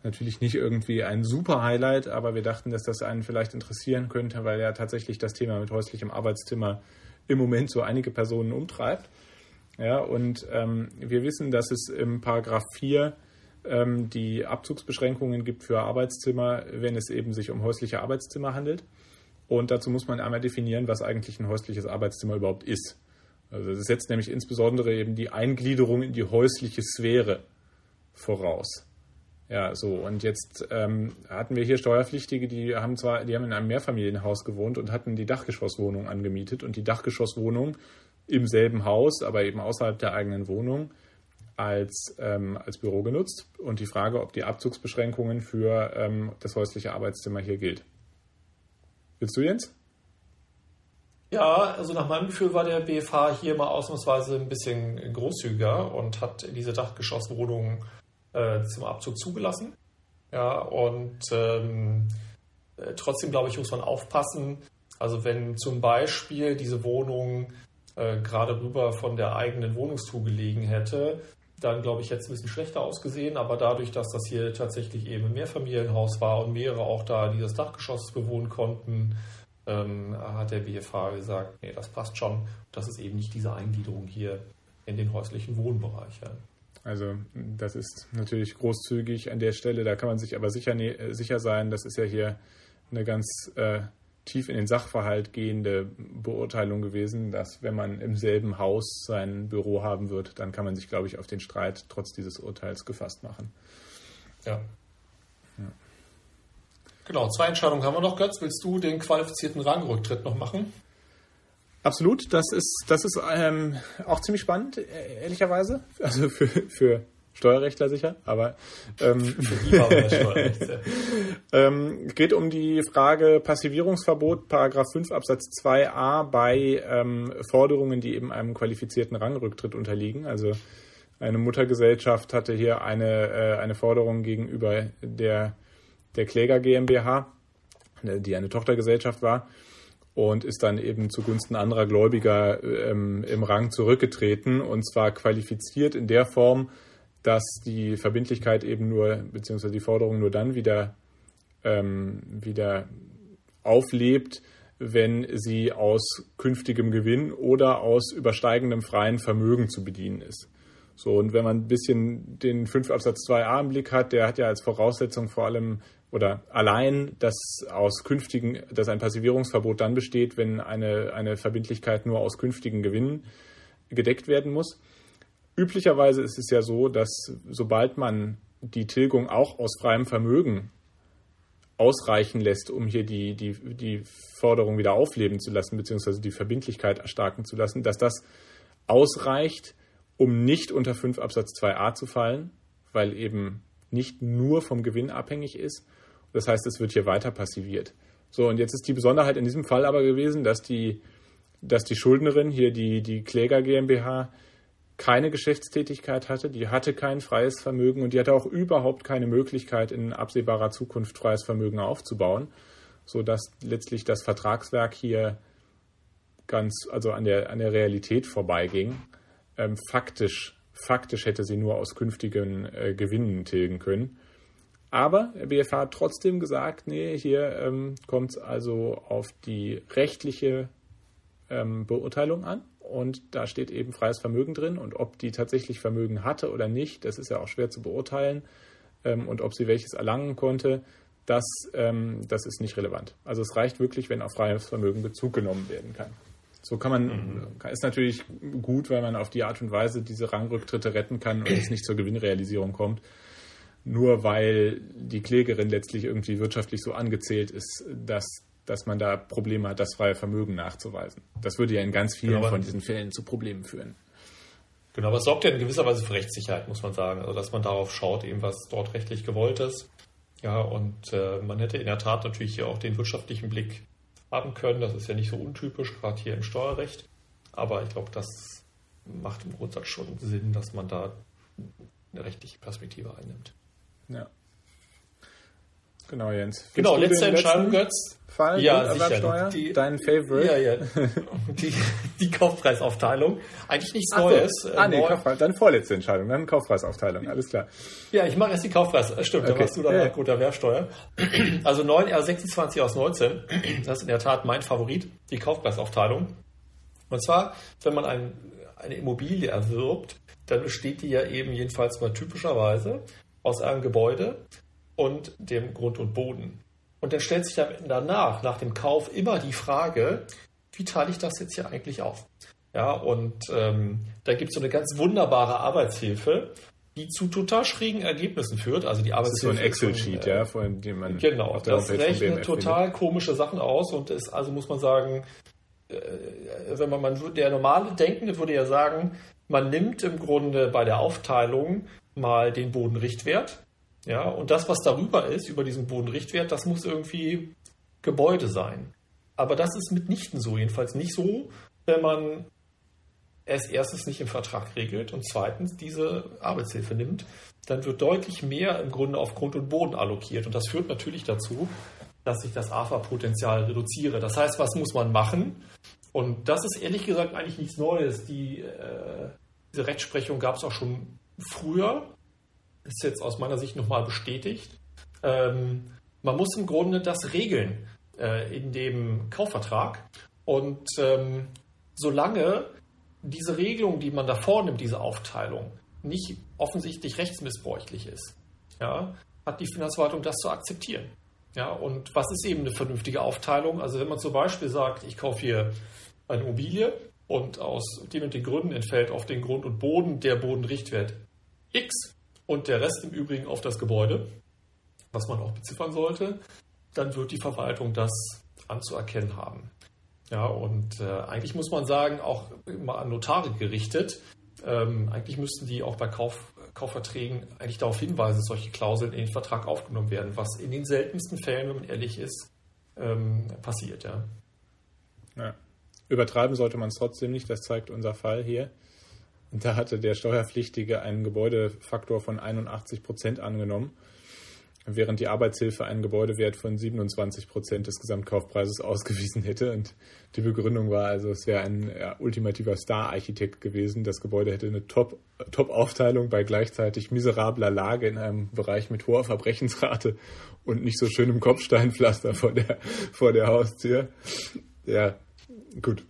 natürlich nicht irgendwie ein super Highlight, aber wir dachten, dass das einen vielleicht interessieren könnte, weil ja tatsächlich das Thema mit häuslichem Arbeitszimmer im Moment so einige Personen umtreibt. Ja, und ähm, wir wissen, dass es im Paragraph 4 ähm, die Abzugsbeschränkungen gibt für Arbeitszimmer, wenn es eben sich um häusliche Arbeitszimmer handelt. Und dazu muss man einmal definieren, was eigentlich ein häusliches Arbeitszimmer überhaupt ist. Also das setzt nämlich insbesondere eben die Eingliederung in die häusliche Sphäre voraus. Ja, so und jetzt ähm, hatten wir hier Steuerpflichtige, die haben zwar, die haben in einem Mehrfamilienhaus gewohnt und hatten die Dachgeschosswohnung angemietet und die Dachgeschosswohnung im selben Haus, aber eben außerhalb der eigenen Wohnung als, ähm, als Büro genutzt. Und die Frage, ob die Abzugsbeschränkungen für ähm, das häusliche Arbeitszimmer hier gilt. Willst du, Jens? Ja, also nach meinem Gefühl war der BFH hier mal ausnahmsweise ein bisschen großzügiger und hat diese Dachgeschosswohnungen äh, zum Abzug zugelassen. Ja, und ähm, äh, trotzdem, glaube ich, muss man aufpassen. Also wenn zum Beispiel diese Wohnung äh, gerade rüber von der eigenen Wohnungstour gelegen hätte, dann glaube ich, hätte es ein bisschen schlechter ausgesehen. Aber dadurch, dass das hier tatsächlich eben ein Mehrfamilienhaus war und mehrere auch da dieses Dachgeschoss bewohnen konnten, ähm, hat der BFH gesagt, nee, das passt schon. Das ist eben nicht diese Eingliederung hier in den häuslichen Wohnbereich. Ja. Also das ist natürlich großzügig an der Stelle. Da kann man sich aber sicher, äh, sicher sein, das ist ja hier eine ganz äh, tief in den Sachverhalt gehende Beurteilung gewesen, dass wenn man im selben Haus sein Büro haben wird, dann kann man sich, glaube ich, auf den Streit trotz dieses Urteils gefasst machen. Ja. ja. Genau, zwei Entscheidungen haben wir noch, Götz. Willst du den qualifizierten Rangrücktritt noch machen? Absolut, das ist, das ist ähm, auch ziemlich spannend, äh, ehrlicherweise. Also für, für Steuerrechtler sicher, aber ähm, (laughs) (laughs) ähm, geht um die Frage Passivierungsverbot, Paragraph 5 Absatz 2a bei ähm, Forderungen, die eben einem qualifizierten Rangrücktritt unterliegen. Also eine Muttergesellschaft hatte hier eine, äh, eine Forderung gegenüber der, der Kläger GmbH, die eine Tochtergesellschaft war und ist dann eben zugunsten anderer Gläubiger ähm, im Rang zurückgetreten und zwar qualifiziert in der Form, dass die Verbindlichkeit eben nur, beziehungsweise die Forderung nur dann wieder, ähm, wieder auflebt, wenn sie aus künftigem Gewinn oder aus übersteigendem freien Vermögen zu bedienen ist. So, und wenn man ein bisschen den 5 Absatz 2a im Blick hat, der hat ja als Voraussetzung vor allem oder allein, dass aus künftigen, dass ein Passivierungsverbot dann besteht, wenn eine, eine Verbindlichkeit nur aus künftigen Gewinnen gedeckt werden muss. Üblicherweise ist es ja so, dass sobald man die Tilgung auch aus freiem Vermögen ausreichen lässt, um hier die, die, die Forderung wieder aufleben zu lassen, beziehungsweise die Verbindlichkeit erstarken zu lassen, dass das ausreicht, um nicht unter 5 Absatz 2a zu fallen, weil eben nicht nur vom Gewinn abhängig ist. Das heißt, es wird hier weiter passiviert. So, und jetzt ist die Besonderheit in diesem Fall aber gewesen, dass die, dass die Schuldnerin, hier die, die Kläger GmbH, keine Geschäftstätigkeit hatte, die hatte kein freies Vermögen und die hatte auch überhaupt keine Möglichkeit, in absehbarer Zukunft freies Vermögen aufzubauen, sodass letztlich das Vertragswerk hier ganz, also an der, an der Realität vorbeiging. Ähm, faktisch, faktisch hätte sie nur aus künftigen äh, Gewinnen tilgen können. Aber der BFH hat trotzdem gesagt, nee, hier ähm, kommt es also auf die rechtliche ähm, Beurteilung an. Und da steht eben freies Vermögen drin. Und ob die tatsächlich Vermögen hatte oder nicht, das ist ja auch schwer zu beurteilen. Ähm, und ob sie welches erlangen konnte, das, ähm, das ist nicht relevant. Also es reicht wirklich, wenn auf freies Vermögen Bezug genommen werden kann. So kann man, mhm. ist natürlich gut, weil man auf die Art und Weise diese Rangrücktritte retten kann und es nicht zur Gewinnrealisierung kommt. Nur weil die Klägerin letztlich irgendwie wirtschaftlich so angezählt ist, dass, dass man da Probleme hat, das freie Vermögen nachzuweisen. Das würde ja in ganz vielen genau, von diesen Fällen zu Problemen führen. Genau, aber es sorgt ja in gewisser Weise für Rechtssicherheit, muss man sagen. Also, dass man darauf schaut, eben was dort rechtlich gewollt ist. Ja, und äh, man hätte in der Tat natürlich hier auch den wirtschaftlichen Blick haben können. Das ist ja nicht so untypisch, gerade hier im Steuerrecht. Aber ich glaube, das macht im Grundsatz schon Sinn, dass man da eine rechtliche Perspektive einnimmt. Ja. Genau, Jens. Findest genau, letzte Entscheidung, Götz. Fall ja, sicher. Die, Dein Favorite? Ja, ja. (laughs) Die, die Kaufpreisaufteilung. Eigentlich nichts Ach Neues. So. Ah, nee, Kaufpreis. Dann vorletzte Entscheidung, dann Kaufpreisaufteilung. Alles klar. Ja, ich mache erst die Kaufpreis. Stimmt, okay. da warst du dann ja. guter Mehrsteuer. (clears throat) Also 9R26 aus 19. Das ist in der Tat mein Favorit, die Kaufpreisaufteilung. Und zwar, wenn man ein, eine Immobilie erwirbt, dann besteht die ja eben jedenfalls mal typischerweise aus einem Gebäude und dem Grund und Boden. Und dann stellt sich danach, nach dem Kauf, immer die Frage, wie teile ich das jetzt hier eigentlich auf? Ja, und ähm, da gibt es so eine ganz wunderbare Arbeitshilfe, die zu total schrägen Ergebnissen führt. Also die Arbeitshilfe. Das ist so ein Excel-Sheet, äh, ja, von dem man. Genau, auf der das rechnet total komische Sachen aus und ist, also muss man sagen, äh, wenn man, man der normale Denkende würde ja sagen, man nimmt im Grunde bei der Aufteilung mal den Bodenrichtwert. Ja, und das, was darüber ist, über diesen Bodenrichtwert, das muss irgendwie Gebäude sein. Aber das ist mitnichten so, jedenfalls nicht so, wenn man es erstens nicht im Vertrag regelt und zweitens diese Arbeitshilfe nimmt, dann wird deutlich mehr im Grunde auf Grund und Boden allokiert. Und das führt natürlich dazu, dass ich das AFA-Potenzial reduziere. Das heißt, was muss man machen? Und das ist ehrlich gesagt eigentlich nichts Neues. Die, äh, diese Rechtsprechung gab es auch schon früher, ist jetzt aus meiner Sicht nochmal bestätigt. Ähm, man muss im Grunde das regeln äh, in dem Kaufvertrag. Und ähm, solange diese Regelung, die man da vornimmt, diese Aufteilung, nicht offensichtlich rechtsmissbräuchlich ist, ja, hat die Finanzverwaltung das zu akzeptieren. Ja, und was ist eben eine vernünftige Aufteilung? Also wenn man zum Beispiel sagt, ich kaufe hier eine Immobilie und aus den und den Gründen entfällt auf den Grund und Boden der Bodenrichtwert X und der Rest im Übrigen auf das Gebäude, was man auch beziffern sollte, dann wird die Verwaltung das anzuerkennen haben. Ja, und äh, eigentlich muss man sagen, auch immer an Notare gerichtet, ähm, eigentlich müssten die auch bei Kauf, Kaufverträgen eigentlich darauf hinweisen, dass solche Klauseln in den Vertrag aufgenommen werden, was in den seltensten Fällen, wenn man ehrlich ist, ähm, passiert. Ja. ja. Übertreiben sollte man es trotzdem nicht, das zeigt unser Fall hier. Da hatte der Steuerpflichtige einen Gebäudefaktor von 81 Prozent angenommen während die Arbeitshilfe einen Gebäudewert von 27 Prozent des Gesamtkaufpreises ausgewiesen hätte. Und die Begründung war also, es wäre ein ja, ultimativer Star-Architekt gewesen. Das Gebäude hätte eine Top-Aufteilung bei gleichzeitig miserabler Lage in einem Bereich mit hoher Verbrechensrate und nicht so schönem Kopfsteinpflaster vor der, vor der Haustür. Ja, gut.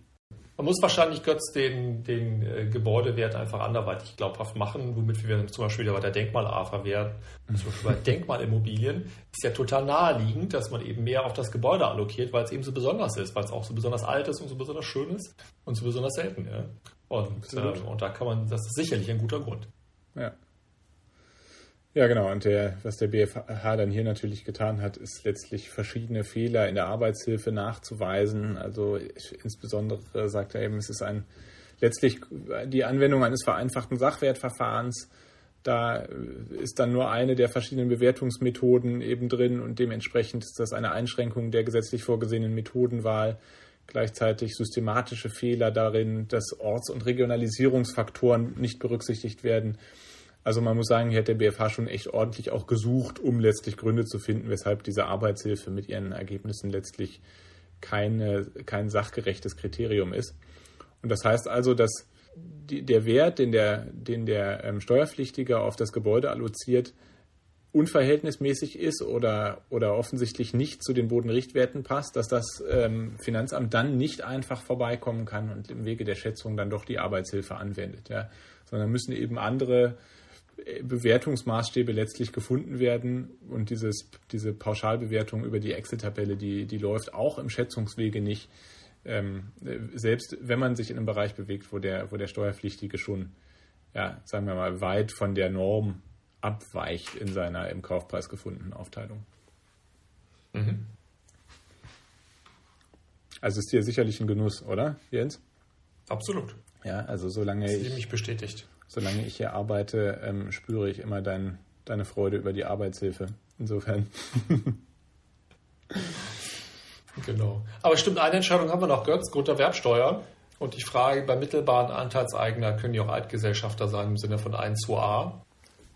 Man muss wahrscheinlich, Götz, den, den äh, Gebäudewert einfach anderweitig glaubhaft machen, womit wir zum Beispiel wieder bei der Denkmal-AFA wären. Zum Beispiel bei (laughs) Denkmalimmobilien ist ja total naheliegend, dass man eben mehr auf das Gebäude allokiert, weil es eben so besonders ist, weil es auch so besonders alt ist und so besonders schön ist und so besonders selten. Ja? Und, äh, und da kann man, das ist sicherlich ein guter Grund. Ja. Ja, genau. Und der, was der BFH dann hier natürlich getan hat, ist letztlich verschiedene Fehler in der Arbeitshilfe nachzuweisen. Also insbesondere sagt er eben, es ist ein letztlich die Anwendung eines vereinfachten Sachwertverfahrens. Da ist dann nur eine der verschiedenen Bewertungsmethoden eben drin und dementsprechend ist das eine Einschränkung der gesetzlich vorgesehenen Methodenwahl. Gleichzeitig systematische Fehler darin, dass Orts- und Regionalisierungsfaktoren nicht berücksichtigt werden. Also man muss sagen, hier hat der BFH schon echt ordentlich auch gesucht, um letztlich Gründe zu finden, weshalb diese Arbeitshilfe mit ihren Ergebnissen letztlich keine, kein sachgerechtes Kriterium ist. Und das heißt also, dass die, der Wert, den der, den der ähm, Steuerpflichtige auf das Gebäude alloziert, unverhältnismäßig ist oder, oder offensichtlich nicht zu den Bodenrichtwerten passt, dass das ähm, Finanzamt dann nicht einfach vorbeikommen kann und im Wege der Schätzung dann doch die Arbeitshilfe anwendet. Ja. Sondern müssen eben andere Bewertungsmaßstäbe letztlich gefunden werden und dieses, diese Pauschalbewertung über die Excel-Tabelle, die, die läuft auch im Schätzungswege nicht. ähm, selbst wenn man sich in einem Bereich bewegt, wo der, wo der Steuerpflichtige schon, ja, sagen wir mal, weit von der Norm abweicht in seiner im Kaufpreis gefundenen Aufteilung. Mhm. Also ist dir sicherlich ein Genuss, oder, Jens? Absolut. Ja, also solange ich mich bestätigt. Solange ich hier arbeite, ähm, spüre ich immer dein, deine Freude über die Arbeitshilfe. Insofern. (laughs) genau. Aber stimmt, eine Entscheidung haben wir noch, Götz, Grunderwerbsteuer. Und ich frage, bei mittelbaren Anteilseigner können die auch Altgesellschafter sein im Sinne von 1 2a.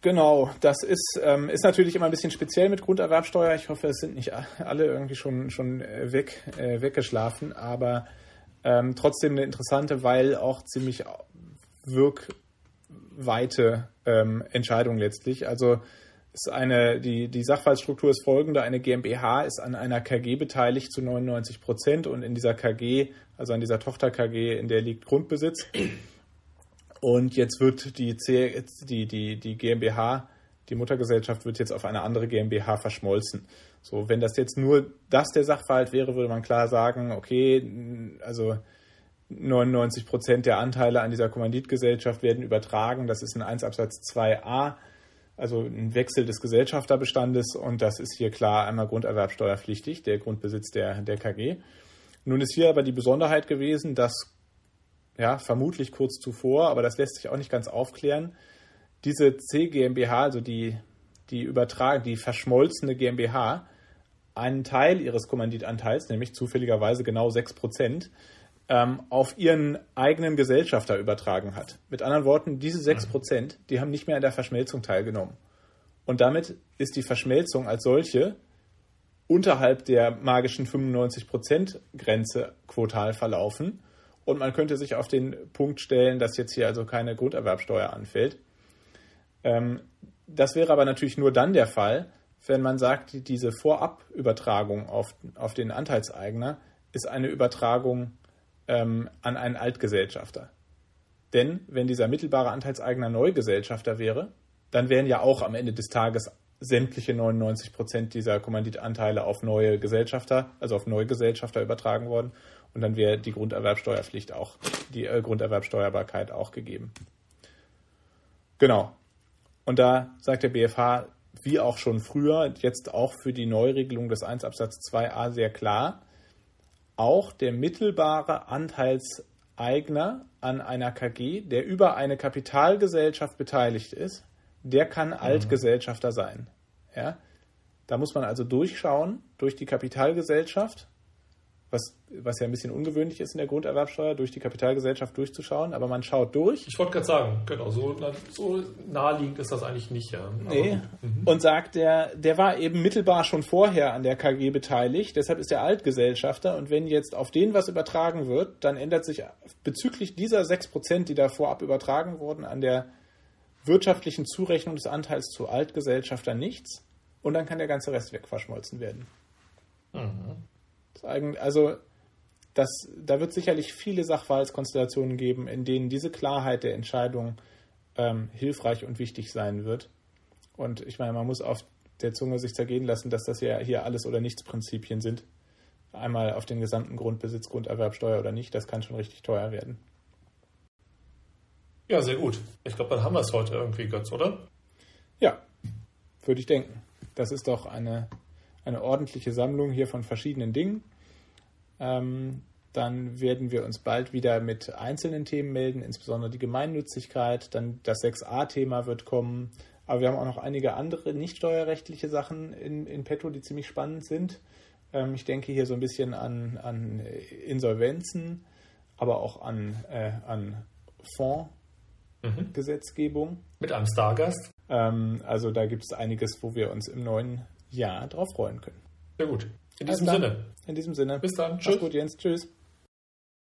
Genau, das ist, ähm, ist natürlich immer ein bisschen speziell mit Grunderwerbsteuer. Ich hoffe, es sind nicht alle irgendwie schon, schon äh, weg, äh, weggeschlafen, aber ähm, trotzdem eine interessante, weil auch ziemlich wirkweite ähm, Entscheidung letztlich. Also ist eine, die, die Sachverhaltsstruktur ist folgende. Eine GmbH ist an einer KG beteiligt zu 99 Prozent und in dieser KG, also an dieser Tochter-KG, in der liegt Grundbesitz. Und jetzt wird die, C, die, die, die GmbH, die Muttergesellschaft wird jetzt auf eine andere GmbH verschmolzen. So, wenn das jetzt nur das der Sachverhalt wäre, würde man klar sagen, okay, also 99 Prozent der Anteile an dieser Kommanditgesellschaft werden übertragen. Das ist ein 1 Absatz 2a, also ein Wechsel des Gesellschafterbestandes und das ist hier klar einmal grunderwerbsteuerpflichtig, der Grundbesitz der, der KG. Nun ist hier aber die Besonderheit gewesen, dass ja, vermutlich kurz zuvor, aber das lässt sich auch nicht ganz aufklären. Diese C GmbH, also die, die übertragen, die verschmolzene GmbH, einen Teil ihres Kommanditanteils, nämlich zufälligerweise genau 6 Prozent, ähm, auf ihren eigenen Gesellschafter übertragen hat. Mit anderen Worten, diese 6 Prozent, die haben nicht mehr an der Verschmelzung teilgenommen. Und damit ist die Verschmelzung als solche unterhalb der magischen 95 Prozent Grenze quotal verlaufen und man könnte sich auf den Punkt stellen, dass jetzt hier also keine Grunderwerbsteuer anfällt. Ähm, das wäre aber natürlich nur dann der Fall, wenn man sagt, diese Vorabübertragung auf, auf den Anteilseigner ist eine Übertragung ähm, an einen Altgesellschafter. Denn wenn dieser mittelbare Anteilseigner Neugesellschafter wäre, dann wären ja auch am Ende des Tages sämtliche 99 Prozent dieser Kommanditanteile auf neue Gesellschafter, also auf neue Gesellschafter übertragen worden. Und dann wäre die Grunderwerbsteuerpflicht auch, die äh, Grunderwerbsteuerbarkeit auch gegeben. Genau. Und da sagt der BFH, wie auch schon früher, jetzt auch für die Neuregelung des 1 Absatz 2a sehr klar, auch der mittelbare Anteilseigner an einer KG, der über eine Kapitalgesellschaft beteiligt ist, der kann mhm. Altgesellschafter sein. Ja? Da muss man also durchschauen durch die Kapitalgesellschaft was, was ja ein bisschen ungewöhnlich ist in der Grunderwerbsteuer, durch die Kapitalgesellschaft durchzuschauen, aber man schaut durch. Ich wollte gerade sagen, genau, so, so, naheliegend ist das eigentlich nicht, ja. Nee. Mhm. Und sagt, der, der war eben mittelbar schon vorher an der KG beteiligt, deshalb ist er Altgesellschafter und wenn jetzt auf den was übertragen wird, dann ändert sich bezüglich dieser 6%, die da vorab übertragen wurden, an der wirtschaftlichen Zurechnung des Anteils zu Altgesellschafter nichts und dann kann der ganze Rest wegverschmolzen werden. Mhm also das, da wird sicherlich viele Sachverhaltskonstellationen geben, in denen diese Klarheit der Entscheidung ähm, hilfreich und wichtig sein wird. Und ich meine, man muss auf der Zunge sich zergehen lassen, dass das ja hier alles oder nichts Prinzipien sind. Einmal auf den gesamten Grundbesitz, Grunderwerbsteuer oder nicht, das kann schon richtig teuer werden. Ja, sehr gut. Ich glaube, dann haben wir es heute irgendwie, Götz, oder? Ja, würde ich denken. Das ist doch eine, eine ordentliche Sammlung hier von verschiedenen Dingen. Ähm, dann werden wir uns bald wieder mit einzelnen Themen melden, insbesondere die Gemeinnützigkeit. Dann das 6a-Thema wird kommen. Aber wir haben auch noch einige andere nicht steuerrechtliche Sachen in, in petto, die ziemlich spannend sind. Ähm, ich denke hier so ein bisschen an, an Insolvenzen, aber auch an, äh, an Fondsgesetzgebung. Mhm. Mit einem Stargast. Ähm, also da gibt es einiges, wo wir uns im neuen Jahr drauf freuen können. Sehr gut. In diesem Sinne. In diesem Sinne. Bis dann. Tschüss. Mach's gut, Jens. Tschüss.